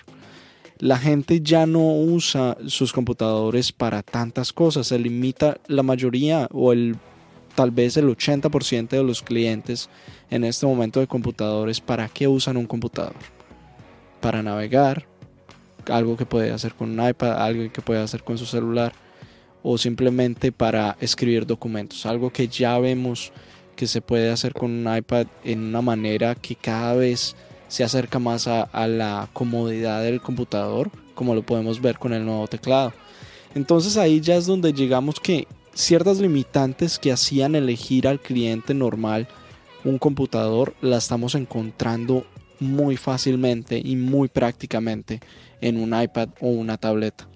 La gente ya no usa sus computadores para tantas cosas, se limita la mayoría o el tal vez el 80% de los clientes en este momento de computadores, ¿para qué usan un computador? Para navegar, algo que puede hacer con un iPad, algo que puede hacer con su celular, o simplemente para escribir documentos. Algo que ya vemos que se puede hacer con un iPad en una manera que cada vez se acerca más a, la comodidad del computador, como lo podemos ver con el nuevo teclado. Entonces ahí ya es donde llegamos que ciertas limitantes que hacían elegir al cliente normal un computador la estamos encontrando muy fácilmente y muy prácticamente en un iPad o una tableta.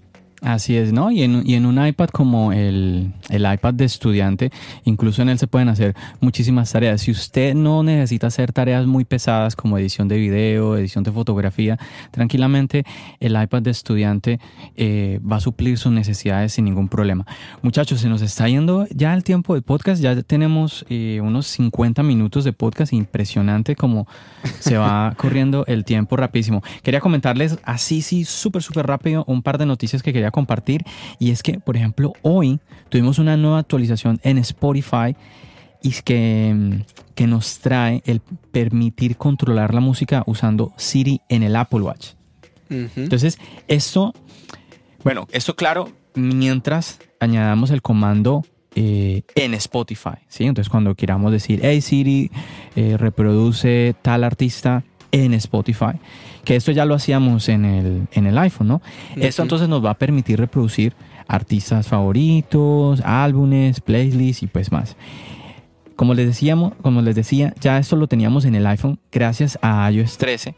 Así es, ¿no? Y en, y en un iPad como el, el, iPad de estudiante, incluso en él se pueden hacer muchísimas tareas. Si usted no necesita hacer tareas muy pesadas como edición de video, edición de fotografía, tranquilamente el iPad de estudiante eh, va a suplir sus necesidades sin ningún problema. Muchachos, se nos está yendo ya el tiempo de podcast, ya tenemos eh, unos 50 minutos de podcast, impresionante como se va corriendo el tiempo rapidísimo. Quería comentarles así, sí, súper, súper rápido un par de noticias que quería compartir y es que, por ejemplo, hoy tuvimos una nueva actualización en Spotify y que, que nos trae el permitir controlar la música usando Siri en el Apple Watch. Entonces, esto, bueno, esto claro, mientras añadamos el comando eh, en Spotify, ¿sí? Entonces, cuando queramos decir, hey Siri, eh, reproduce tal artista en Spotify, que esto ya lo hacíamos en el, en el iPhone, ¿no? Esto entonces nos va a permitir reproducir artistas favoritos, álbumes, playlists y pues más. Como les, decíamos, como les decía, ya esto lo teníamos en el iPhone gracias a iOS 13,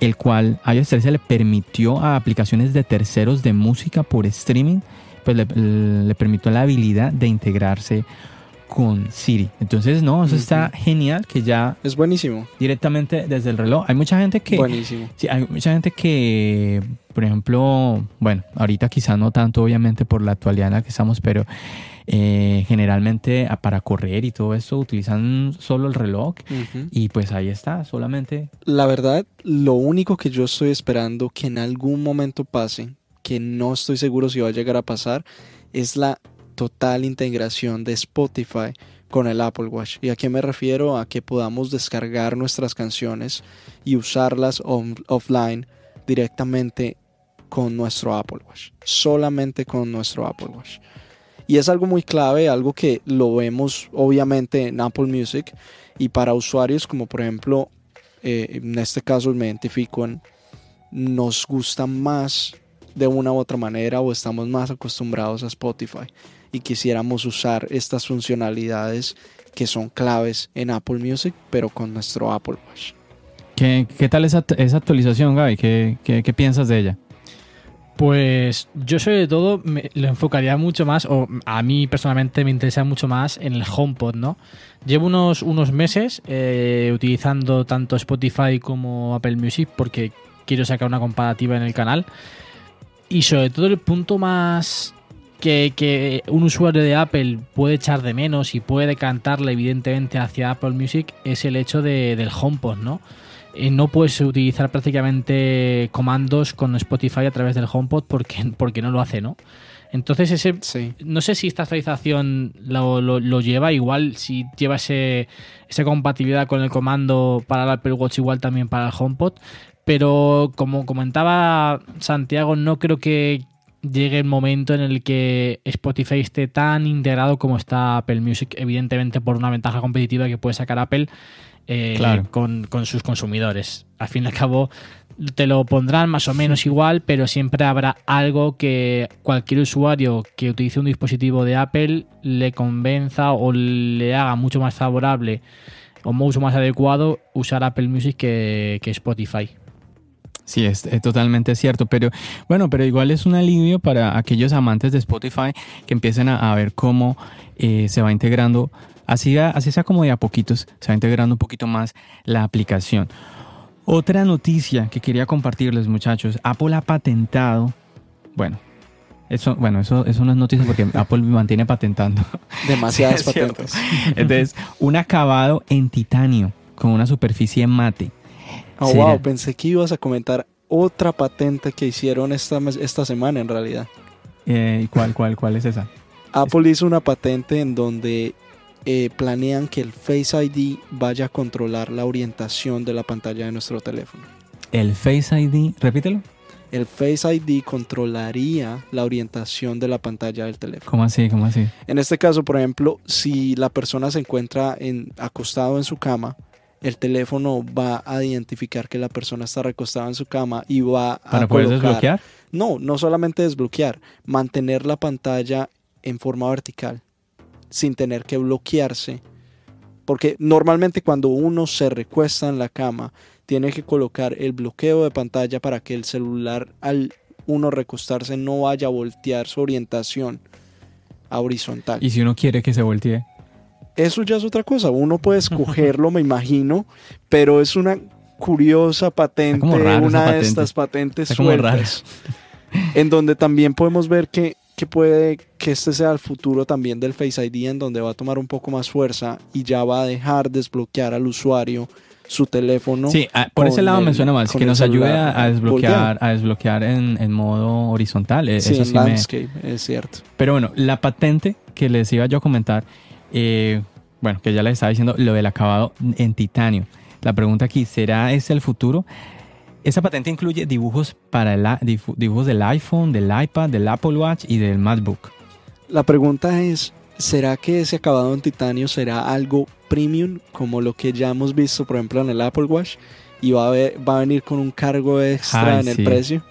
el cual iOS 13 le permitió a aplicaciones de terceros de música por streaming, pues le, le permitió la habilidad de integrarse con Siri. Entonces, no, eso está genial que ya... Es buenísimo. Directamente desde el reloj. Hay mucha gente que... Buenísimo. Sí, hay mucha gente que, por ejemplo, bueno, ahorita quizá no tanto obviamente por la actualidad en la que estamos, pero eh, generalmente para correr y todo eso utilizan solo el reloj y pues ahí está, solamente... La verdad, lo único que yo estoy esperando que en algún momento pase, que no estoy seguro si va a llegar a pasar, es la total integración de Spotify con el Apple Watch. ¿Y a qué me refiero? A que podamos descargar nuestras canciones y usarlas offline directamente con nuestro Apple Watch. Solamente con nuestro Apple Watch. Y es algo muy clave, algo que lo vemos obviamente en Apple Music y para usuarios como por ejemplo, eh, en este caso me identifico en, nos gusta más de una u otra manera o estamos más acostumbrados a Spotify y quisiéramos usar estas funcionalidades que son claves en Apple Music, pero con nuestro Apple Watch. ¿Qué, qué tal esa, esa, actualización, Gaby? ¿Qué, ¿Qué, qué, piensas de ella? Pues yo sobre todo me lo enfocaría mucho más, o a mí personalmente me interesa mucho más en el HomePod, ¿no? Llevo unos, unos meses eh, utilizando tanto Spotify como Apple Music porque quiero sacar una comparativa en el canal. Y sobre todo el punto más que, un usuario de Apple puede echar de menos y puede decantarle evidentemente hacia Apple Music es el hecho de, del HomePod, ¿no? Eh, no puedes utilizar prácticamente comandos con Spotify a través del HomePod porque, porque no lo hace, ¿no? Entonces, ese, no sé si esta actualización lo, lo, lleva, igual si lleva ese, esa compatibilidad con el comando para el Apple Watch, igual también para el HomePod. Pero como comentaba Santiago, no creo que, llegue el momento en el que Spotify esté tan integrado como está Apple Music, evidentemente por una ventaja competitiva que puede sacar Apple eh, con, sus consumidores. Al fin y al cabo, te lo pondrán más o menos igual, pero siempre habrá algo que cualquier usuario que utilice un dispositivo de Apple le convenza o le haga mucho más favorable o mucho más adecuado usar Apple Music que Spotify. Sí, es, totalmente cierto, pero bueno, pero igual es un alivio para aquellos amantes de Spotify que empiecen a, ver cómo eh, se va integrando, así, así sea como de a poquitos, se va integrando un poquito más la aplicación. Otra noticia que quería compartirles muchachos, Apple ha patentado, bueno, eso, bueno, eso, eso no es noticia porque Apple mantiene patentando. Demasiadas patentes. Entonces, un acabado en titanio con una superficie mate Oh, wow, pensé que ibas a comentar otra patente que hicieron esta, esta semana en realidad. Eh, ¿Y cuál, cuál, cuál es esa? Apple hizo una patente en donde eh, planean que el Face ID vaya a controlar la orientación de la pantalla de nuestro teléfono. ¿El Face ID? Repítelo. El Face ID controlaría la orientación de la pantalla del teléfono. ¿Cómo así? ¿Cómo así? En este caso, por ejemplo, si la persona se encuentra en, acostado en su cama, el teléfono va a identificar que la persona está recostada en su cama y va a ¿Para poder desbloquear? No, no solamente desbloquear, mantener la pantalla en forma vertical sin tener que bloquearse. Porque normalmente cuando uno se recuesta en la cama, tiene que colocar el bloqueo de pantalla para que el celular al uno recostarse no vaya a voltear su orientación a horizontal. ¿Y si uno quiere que se voltee? Eso ya es otra cosa. Uno puede escogerlo, me imagino, pero es una curiosa patente, una de estas patentes sueltas, en donde también podemos ver que, que puede que este sea el futuro también del Face ID, en donde va a tomar un poco más fuerza y ya va a dejar desbloquear al usuario su teléfono. Sí, ah, por ese lado me suena más, que nos ayude a, desbloquear, a desbloquear en, modo horizontal. E, sí, en landscape, es cierto. Pero bueno, la patente que les iba yo a comentar, eh, bueno, que ya les estaba diciendo, lo del acabado en titanio. La pregunta aquí, ¿será ese el futuro? Esa patente incluye dibujos, para el, dibujos del iPhone, del iPad, del Apple Watch y del MacBook. La pregunta es, ¿será que ese acabado en titanio será algo premium como lo que ya hemos visto, por ejemplo, en el Apple Watch? y va a, va a venir con un cargo extra en el precio.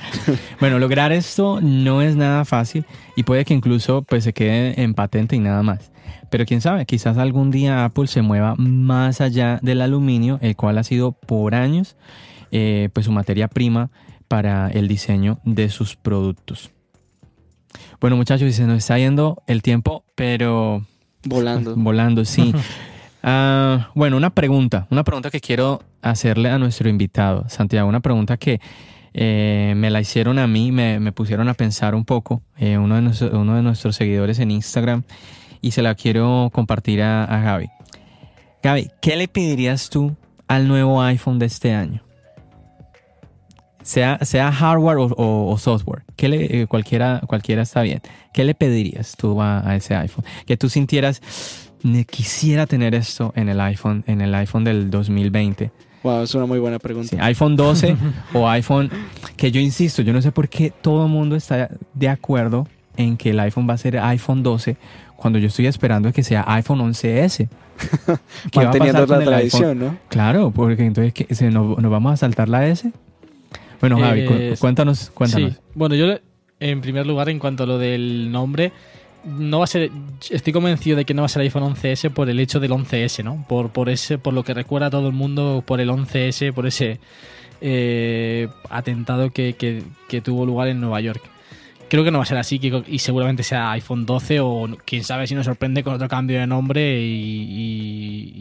bueno, lograr esto no es nada fácil y puede que incluso pues, se quede en patente y nada más. Pero quién sabe, quizás algún día Apple se mueva más allá del aluminio, el cual ha sido por años eh, pues su materia prima para el diseño de sus productos. Bueno muchachos, se nos está yendo el tiempo, pero... Volando. Volando, sí. Ah, bueno, una pregunta, una pregunta que quiero hacerle a nuestro invitado, Santiago, una pregunta que eh, me la hicieron a mí, me, pusieron a pensar un poco, eh, uno, de uno, de nuestros seguidores en Instagram, y se la quiero compartir a, a Gaby. Gaby, ¿qué le pedirías tú al nuevo iPhone de este año? sea, sea hardware o, software, que le, eh, cualquiera, cualquiera está bien. ¿Qué le pedirías tú a, ese iPhone? Que tú sintieras, quisiera tener esto en el iPhone, en el iPhone del 2020. Wow, es una muy buena pregunta. iPhone 12 o iPhone, que yo insisto, yo no sé por qué todo el mundo está de acuerdo en que el iPhone va a ser iPhone 12 cuando yo estoy esperando que sea iPhone 11S. Manteniendo la tradición, ¿no? Claro, porque entonces ¿nos, ¿nos, vamos a saltar la S. Bueno, Javi, eh, cuéntanos, cuéntanos. Bueno, yo en primer lugar, en cuanto a lo del nombre, no va a ser. Estoy convencido de que no va a ser iPhone 11S por el hecho del 11S, ¿no? Por, por ese, por lo que recuerda a todo el mundo, por el 11S, por ese eh, atentado que, tuvo lugar en Nueva York. Creo que no va a ser así y seguramente sea iPhone 12 o quién sabe si nos sorprende con otro cambio de nombre y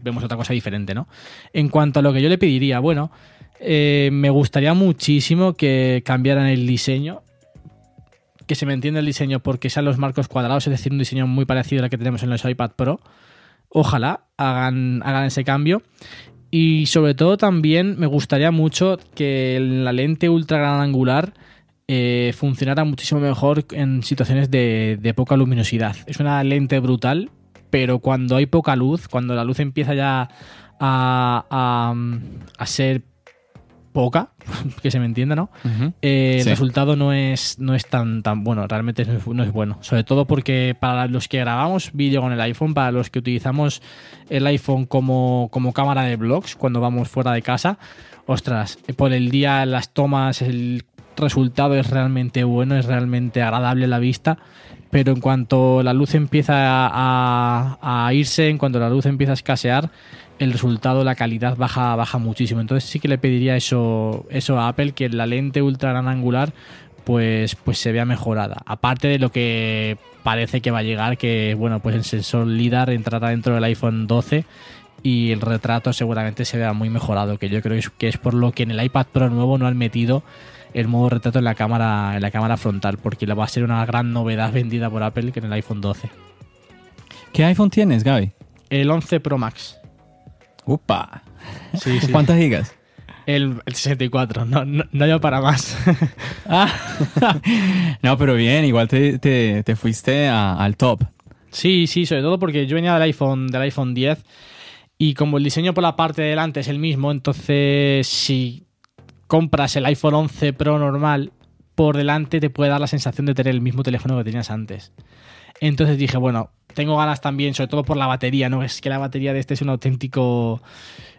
vemos otra cosa diferente, ¿no? En cuanto a lo que yo le pediría, bueno, eh, me gustaría muchísimo que cambiaran el diseño. Que se me entienda el diseño porque sean los marcos cuadrados, es decir, un diseño muy parecido al que tenemos en los iPad Pro. Ojalá hagan, hagan ese cambio. Y sobre todo también me gustaría mucho que la lente ultra gran angular eh, funcionara muchísimo mejor en situaciones de, poca luminosidad. Es una lente brutal, pero cuando hay poca luz, cuando la luz empieza ya a, a ser poca, que se me entienda, ¿no? Eh, el resultado no es, no es tan, tan bueno, realmente no es, bueno. Sobre todo porque para los que grabamos vídeo con el iPhone, para los que utilizamos el iPhone como, como cámara de vlogs cuando vamos fuera de casa, ostras, por el día las tomas, el resultado es realmente bueno, es realmente agradable la vista. Pero en cuanto la luz empieza a, a irse, en cuanto la luz empieza a escasear, el resultado, la calidad baja, baja muchísimo. Entonces sí que le pediría eso, eso a Apple, que la lente ultra gran angular pues, pues se vea mejorada. Aparte de lo que parece que va a llegar, que bueno, pues el sensor LIDAR entrará dentro del iPhone 12 y el retrato seguramente se vea muy mejorado, que yo creo que es por lo que en el iPad Pro nuevo no han metido el modo retrato en la cámara, en la cámara frontal, porque va a ser una gran novedad vendida por Apple que en el iPhone 12. ¿Qué iPhone tienes, Gaby? El 11 Pro Max. ¡Upa! ¿Cuántas gigas? El, 64, no, no, yo para más. Ah. no, pero bien, igual te, fuiste al top. Sí, sí, sobre todo porque yo venía del iPhone, del iPhone 10 y como el diseño por la parte de delante es el mismo, entonces si compras el iPhone 11 Pro normal, por delante te puede dar la sensación de tener el mismo teléfono que tenías antes. Entonces dije, bueno, tengo ganas también, sobre todo por la batería, ¿no? Es que la batería de este es un auténtico.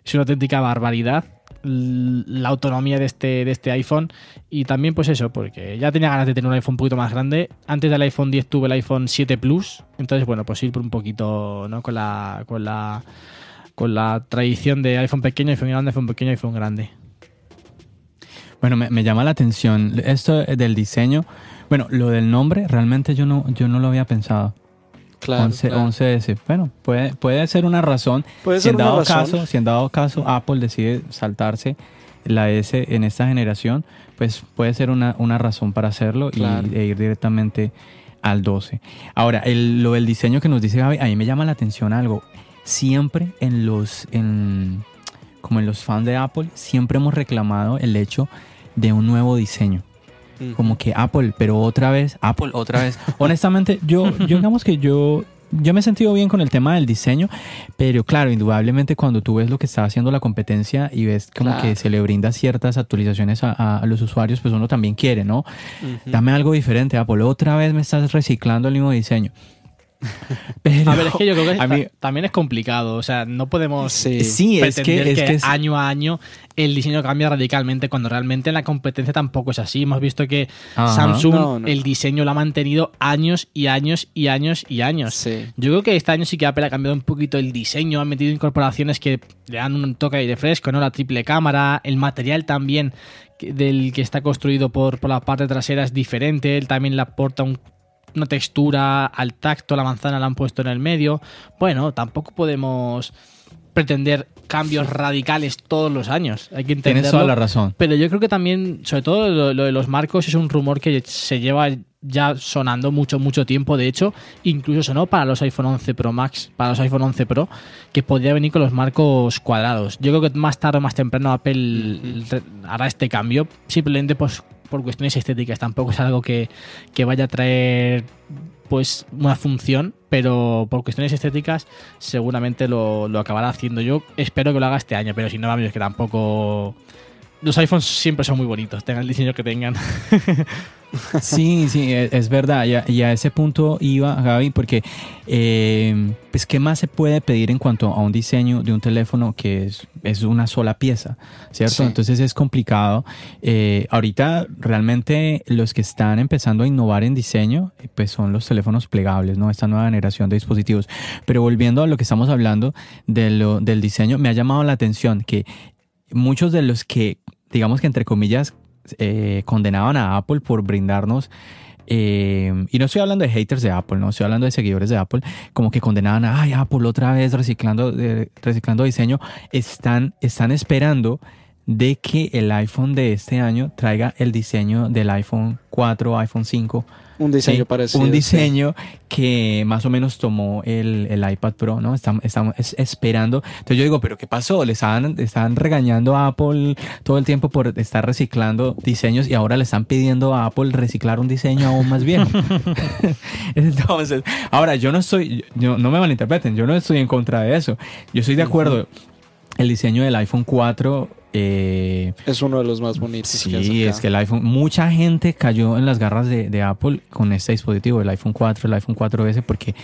Es una auténtica barbaridad. La autonomía de este, de este iPhone. Y también, pues eso, porque ya tenía ganas de tener un iPhone un poquito más grande. Antes del iPhone 10 tuve el iPhone 7 Plus. Entonces, bueno, pues ir por un poquito, ¿no? Con la. con la. con la tradición de iPhone pequeño, iPhone grande, iPhone pequeño, iPhone grande. Bueno, me, me llama la atención esto del diseño. Bueno, lo del nombre realmente yo no, yo no lo había pensado. Claro, 11, claro. 11S. Bueno, puede, puede ser una razón. Puede si ser en una dado razón. caso, si en dado caso Apple decide saltarse la S en esta generación, pues puede ser una, una razón para hacerlo y- Claro. e ir directamente al 12. Ahora, el- lo del diseño que nos dice Gaby, a mí me llama la atención algo. Siempre en los, en, como en los fans de Apple, siempre hemos reclamado el hecho de un nuevo diseño como que Apple, pero otra vez, Apple otra vez. Honestamente, yo, yo digamos que yo, yo me he sentido bien con el tema del diseño, pero claro, indudablemente cuando tú ves lo que está haciendo la competencia y ves como Claro. que se le brinda ciertas actualizaciones a, los usuarios, pues uno también quiere, ¿no? Dame algo diferente, Apple. Otra vez me estás reciclando el mismo diseño. Pero, A ver, es que yo creo que mí- ta- también es complicado. O sea, no podemos Sí. pretender que, es que es- año a año el diseño cambia radicalmente cuando realmente en la competencia tampoco es así. Hemos visto que Ajá. Samsung No, no, el diseño lo ha mantenido años y años y años y años. Sí. Yo creo que este año sí que Apple ha cambiado un poquito el diseño, ha metido incorporaciones que le dan un toque de aire fresco, ¿no? La triple cámara, el material también del que está construido por, por la parte trasera es diferente, él también le aporta un- una textura al tacto, la manzana la han puesto en el medio. Bueno, tampoco podemos pretender cambios radicales todos los años, hay que entenderlo. tienes toda la razón. Pero yo creo que también, sobre todo lo, lo de los marcos, es un rumor que se lleva ya sonando mucho, mucho tiempo. De hecho, incluso sonó para los iPhone 11 Pro Max, para los iPhone 11 Pro, que podría venir con los marcos cuadrados. Yo creo que más tarde o más temprano Apple hará este cambio, simplemente pues, por cuestiones estéticas. Tampoco es algo que, que vaya a traer pues una función, pero por cuestiones estéticas seguramente lo, lo acabará haciendo. Yo espero que lo haga este año, pero si no, vamos, es que tampoco... Los iPhones siempre son muy bonitos, tengan el diseño que tengan. Sí, sí, es, es verdad. Y a, y a ese punto iba, Gaby, porque, eh, pues, ¿qué más se puede pedir en cuanto a un diseño de un teléfono que es, es una sola pieza? ¿Cierto? Sí. Entonces es complicado. Eh, ahorita, realmente, los que están empezando a innovar en diseño, eh, pues son los teléfonos plegables, ¿no? Esta nueva generación de dispositivos. Pero volviendo a lo que estamos hablando de lo- del diseño, me ha llamado la atención que muchos de los que, digamos que entre comillas, eh, condenaban a Apple por brindarnos, eh, y no estoy hablando de haters de Apple, no estoy hablando de seguidores de Apple, como que condenaban a, ay, Apple otra vez reciclando, eh, reciclando diseño, están, están esperando de que el iPhone de este año traiga el diseño del iPhone 4, iPhone 5, Un diseño Sí, parecido. Un sí. diseño que más o menos tomó el, el iPad Pro, ¿no? Estamos, estamos es- esperando. Entonces yo digo, ¿pero qué pasó? Le estaban, estaban regañando a Apple todo el tiempo por estar reciclando diseños y ahora le están pidiendo a Apple reciclar un diseño aún más viejo. Entonces, ahora yo no estoy, yo, no me malinterpreten, yo no estoy en contra de eso. Yo estoy de acuerdo. El diseño del iPhone 4 eh, Es uno de los más bonitos. que Sí, es que el iPhone, mucha gente cayó en las garras de, de Apple con este dispositivo, el iPhone 4, el iPhone 4S, porque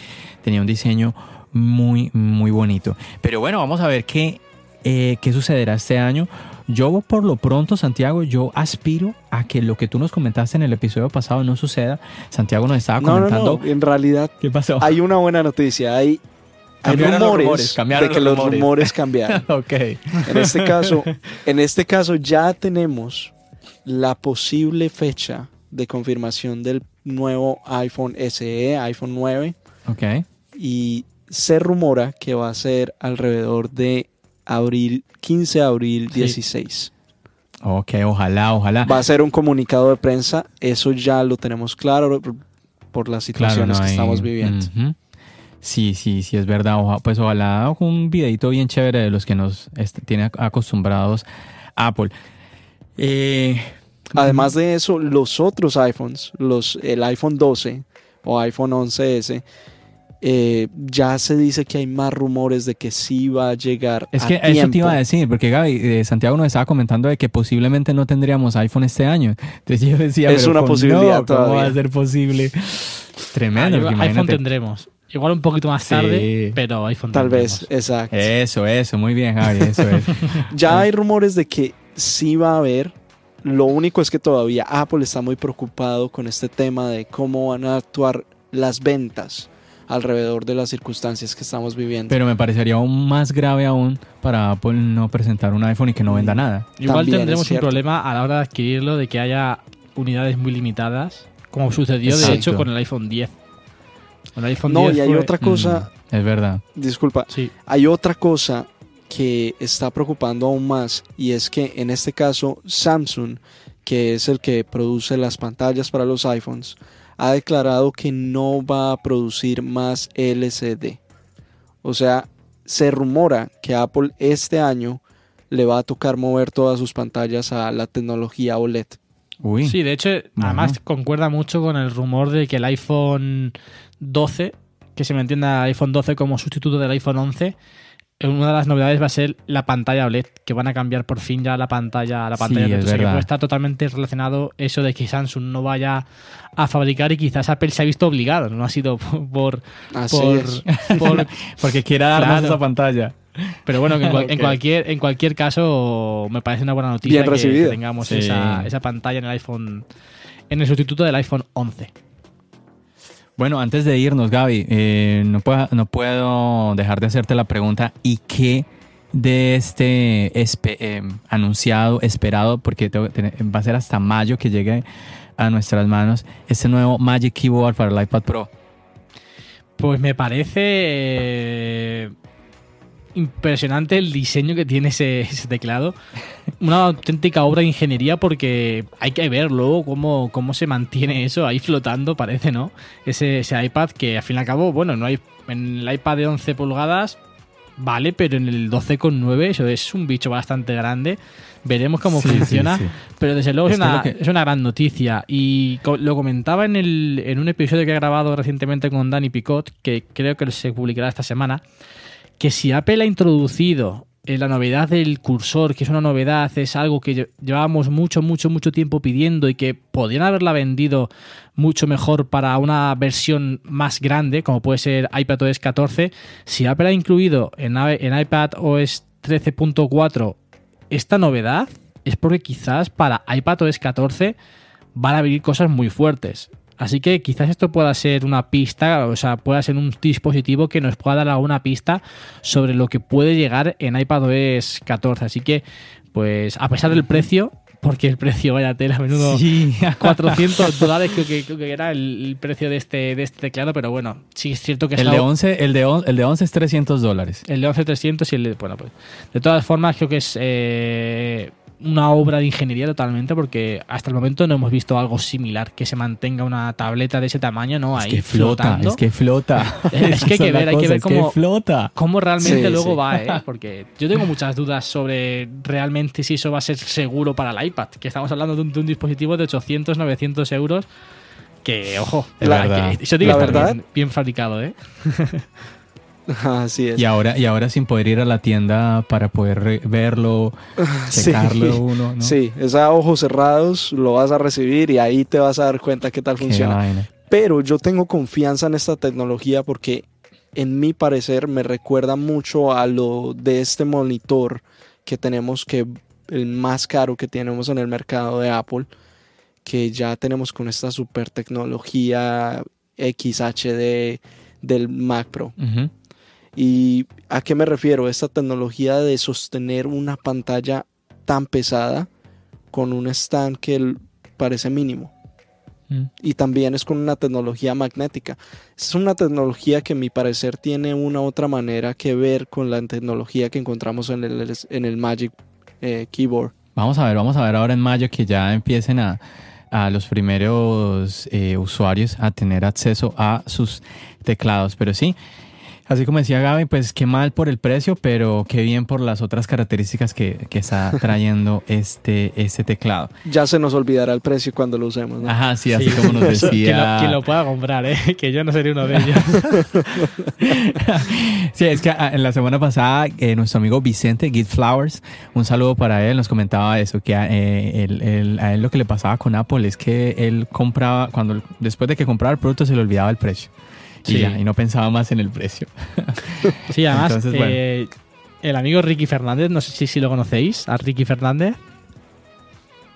tenía un diseño muy, muy bonito. Pero bueno, vamos a ver qué, eh, qué sucederá este año. Yo por lo pronto, Santiago, yo aspiro a que lo que tú nos comentaste en el episodio pasado no suceda. Santiago nos estaba No, no, comentando... no. En realidad ¿Qué pasó? hay una buena noticia. Hay, hay rumores, rumores, cambiaron de que los los rumores. rumores cambiaron. ok. En este caso, en este caso ya tenemos la posible fecha de confirmación del nuevo iPhone SE, iPhone 9 Ok. y se rumora que va a ser alrededor de abril 15 de abril Sí. 16. Ok, ojalá, ojalá. Va a ser un comunicado de prensa, eso ya lo tenemos claro por las situaciones no que hay- estamos viviendo. Ujú. Sí, sí, sí, es verdad. Oja- pues ojalá un videito bien chévere de los que nos tiene ac- acostumbrados Apple. Eh, Además de eso, los otros iPhones, los, el iPhone 12 o iPhone 11S, eh, ya se dice que hay más rumores de que sí va a llegar. es a que eso te iba a decir, porque Gaby, eh, Santiago nos estaba comentando de que posiblemente no tendríamos iPhone este año. Entonces yo decía, Es pero una ¿cómo posibilidad no? ¿Cómo va todavía. a ser posible? Tremendo. Porque iPhone imagínate. tendremos. Igual un poquito más Sí. tarde, pero iPhone Tal vez, exacto. Eso, eso, muy bien, Javi, eso es. Ya hay rumores de que sí va a haber. Lo único es que todavía Apple está muy preocupado con este tema de cómo van a actuar las ventas. alrededor de las circunstancias que estamos viviendo. Pero me parecería aún más grave aún para Apple no presentar un iPhone y que no venda Mm. nada. Igual También tendremos un problema a la hora de adquirirlo de que haya unidades muy limitadas, como sucedió de Exacto. hecho con el iPhone 10. Con el iPhone no, 10 y hay fue- otra cosa, Mm, es verdad. disculpa, Sí, hay otra cosa que está preocupando aún más y es que en este caso Samsung, que es el que produce las pantallas para los iPhones, ha declarado que no va a producir más LCD. O sea, se rumora que Apple este año le va a tocar mover todas sus pantallas a la tecnología OLED. Uy. Sí, de hecho, además concuerda mucho con el rumor de que el iPhone 12, que se me entienda el iPhone 12 como sustituto del iPhone 11, eh, una de las novedades va a ser la pantalla OLED, que van a cambiar por fin ya la pantalla, la Sí, pantalla OLED. es O sea, que puede estar totalmente relacionado eso de que Samsung no vaya a fabricar y quizás Apple se ha visto obligado, no ha sido por... Así por, es. por- Porque quiera darnos Claro. esa pantalla. Pero bueno, que en, cual- en Ok. cualquier, en cualquier caso me parece una buena noticia Bien que- tengamos Sí. esa, esa pantalla en el iPhone, en el sustituto del iPhone 11. Bueno, antes de irnos, Gaby, eh, no, puedo, no puedo dejar de hacerte la pregunta, ¿y qué de este espe- eh, anunciado, esperado, porque tengo- va a ser hasta mayo que llegue a nuestras manos, este nuevo Magic Keyboard para el iPad Pro? Pues me parece eh, impresionante el diseño que tiene ese, ese teclado. Una auténtica obra de ingeniería porque hay que ver luego cómo, cómo se mantiene eso ahí flotando, parece, ¿no? Ese, ese iPad que al fin y al cabo, bueno, no hay, en el iPad de 11 pulgadas vale, pero en el 12,9 eso es un bicho bastante grande. Veremos cómo Sí, funciona. sí. Pero desde luego es, una, que- es una gran noticia. Y co- lo comentaba en, el, en un episodio que he grabado recientemente con Danny Picot, que creo que se publicará esta semana, que si Apple ha introducido eh, la novedad del cursor, que es una novedad, es algo que lle- llevábamos mucho, mucho, mucho tiempo pidiendo y que podrían haberla vendido mucho mejor para una versión más grande, como puede ser iPadOS 14, si Apple ha incluido en, en iPadOS 13.4 esta novedad, es porque quizás para iPadOS 14 van a venir cosas muy fuertes. Así que quizás esto pueda ser una pista, o sea, pueda ser un dispositivo que nos pueda dar alguna pista sobre lo que puede llegar en iPadOS 14. Así que, pues, a pesar del precio, porque el precio, vaya tela, a menudo Sí. 400 dólares creo que, creo que era el, precio de este, de este teclado, pero bueno, sí es cierto que es El de 11, el de, on- el de 11 es 300 dólares. el de 11300 y el de. Bueno, pues. De todas formas, creo que es eh, una obra de ingeniería totalmente, porque hasta el momento no hemos visto algo similar, que se mantenga una tableta de ese tamaño, ¿no? Es Ahí que flota, flotando. es que flota. Es que hay que ver, hay que ver es cómo- flota. cómo realmente Sí, luego sí. va, ¿eh? Porque yo tengo muchas dudas sobre realmente si eso va a ser seguro para el iPad, que estamos hablando de un, de un dispositivo de 800, 900 euros. Que, ojo, Es la- verdad. que eso tiene que estar verdad- bien, bien fabricado, ¿eh? Así es. Y ahora, y ahora sin poder ir a la tienda para poder verlo, Sí. checarlo uno, ¿no? Sí, es a ojos cerrados, lo vas a recibir y ahí te vas a dar cuenta qué tal Qué funciona. vaina. Pero yo tengo confianza en esta tecnología porque en mi parecer me recuerda mucho a lo de este monitor que tenemos que el más caro que tenemos en el mercado de Apple, que ya tenemos con esta super tecnología XHD del Mac Pro. ¿Y a qué me refiero? Esta tecnología de sostener una pantalla tan pesada con un stand que parece mínimo. Mm. Y también es con una tecnología magnética. Es una tecnología que a mi parecer tiene una otra manera que ver con la tecnología que encontramos en el, en el Magic eh, Keyboard. Vamos a ver, vamos a ver ahora en mayo que ya empiecen a, a los primeros eh, usuarios a tener acceso a sus teclados. Pero sí, así como decía Gaby, pues qué mal por el precio, pero qué bien por las otras características que, que está trayendo este, este teclado. Ya se nos olvidará el precio cuando lo usemos. ¿no? Ajá, sí, así Sí. como nos Quien lo, decía. quien lo pueda comprar, ¿eh? Que yo no seré uno de ellos. Sí, es que ah, en la semana pasada eh, nuestro amigo Vicente Git Flowers, un saludo para él, nos comentaba eso, que eh, él- él- a él lo que le pasaba con Apple es que él compraba, cuando después de que compraba el producto se le olvidaba el precio. Y, Sí. ya, y no pensaba más en el precio. Sí, además, Entonces, bueno. eh, el amigo Ricky Fernández, no sé si, si lo conocéis, a Ricky Fernández.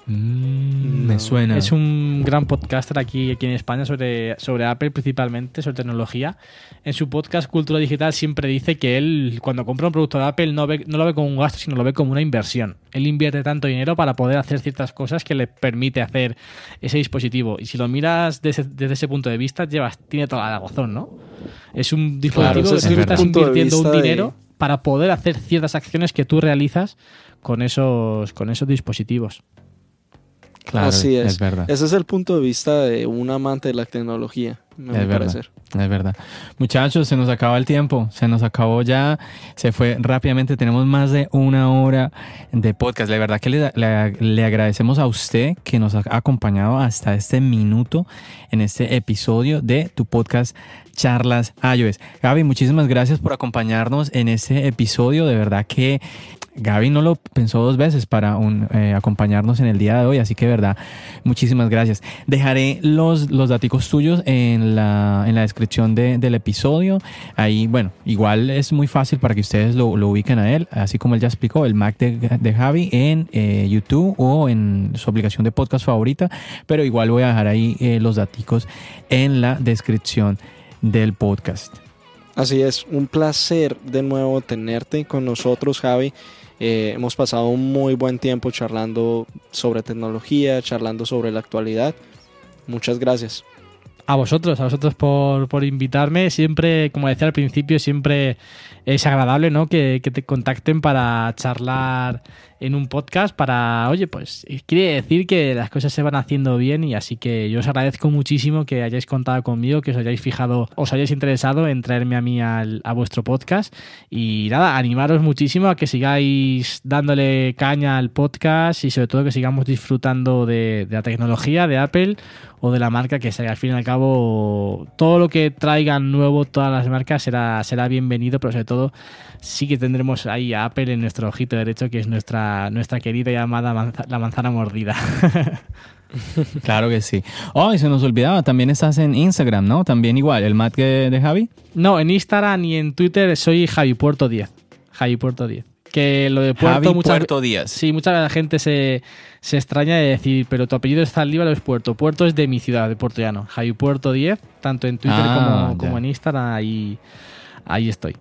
Mm, me suena. Es un gran podcaster aquí, aquí en España sobre, sobre Apple principalmente, sobre tecnología. En su podcast Cultura Digital siempre dice que él cuando compra un producto de Apple no, ve, no lo ve como un gasto, sino lo ve como una inversión. Él invierte tanto dinero para poder hacer ciertas cosas que le permite hacer ese dispositivo. Y si lo miras desde, desde ese punto de vista, llevas, tiene toda la razón, ¿no? Es un dispositivo que es tú el estás invirtiendo un dinero para poder hacer ciertas acciones que tú realizas con esos, con esos dispositivos. Claro, Así es. Es verdad. Ese es el punto de vista de un amante de la tecnología, me Es verdad. Es verdad. Muchachos, se nos acaba el tiempo, se nos acabó ya, se fue rápidamente, tenemos más de una hora de podcast. La verdad que le, le- le agradecemos a usted que nos ha acompañado hasta este minuto en este episodio de tu podcast Charlas iOS. Gaby, muchísimas gracias por acompañarnos en este episodio. De verdad que Gaby no lo pensó dos veces para eh, acompañarnos en el día de hoy, así que verdad, muchísimas gracias. Dejaré los, los daticos tuyos en la, en la descripción de- del episodio. Ahí, bueno, igual es muy fácil para que ustedes lo, lo ubiquen a él, así como él ya explicó, el Mac de, de Javi en eh, YouTube o en su aplicación de podcast favorita, pero igual voy a dejar ahí eh, los daticos en la descripción del podcast. Así es, un placer de nuevo tenerte con nosotros, Javi. Eh, hemos pasado un muy buen tiempo charlando sobre tecnología, charlando sobre la actualidad. Muchas gracias. A vosotros, a vosotros por, por invitarme. Siempre, como decía al principio, siempre es agradable ¿no? que, que te contacten para charlar en un podcast. Para, oye, pues quiere decir que las cosas se van haciendo bien y así que yo os agradezco muchísimo que hayáis contado conmigo, que os hayáis fijado, os hayáis interesado en traerme a mí al- a vuestro podcast. Y nada, animaros muchísimo a que sigáis dándole caña al podcast y sobre todo que sigamos disfrutando de, de la tecnología de Apple o de la marca que sea. Al fin y al cabo, todo lo que traigan nuevo, todas las marcas, será, será bienvenido, pero sobre todo sí que tendremos ahí a Apple en nuestro ojito derecho, que es nuestra, nuestra querida y amada manza- la manzana mordida. Claro que sí. Oh, y se nos olvidaba, también estás en Instagram, ¿no? También igual, el Mac de, de Javi. no, en Instagram y en Twitter soy Javi Puerto 10. Javi Puerto 10. Que lo de Puerto, Javi muchas- Puerto Díaz. Sí, mucha gente se, se extraña de decir, pero tu apellido está en Líbano, es Puerto. Puerto es de mi ciudad, de Puerto Llano. Javi Puerto 10, tanto en Twitter Ah, como, como en Instagram, ahí, ahí estoy.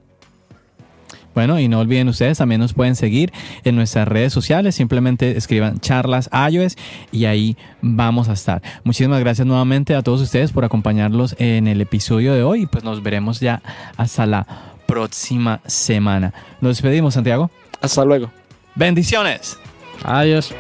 Bueno, y no olviden ustedes, también nos pueden seguir en nuestras redes sociales. Simplemente escriban charlas iOS y ahí vamos a estar. Muchísimas gracias nuevamente a todos ustedes por acompañarlos en el episodio de hoy. Y pues nos veremos ya hasta la próxima semana. Nos despedimos, Santiago. Hasta luego. Bendiciones. Adiós.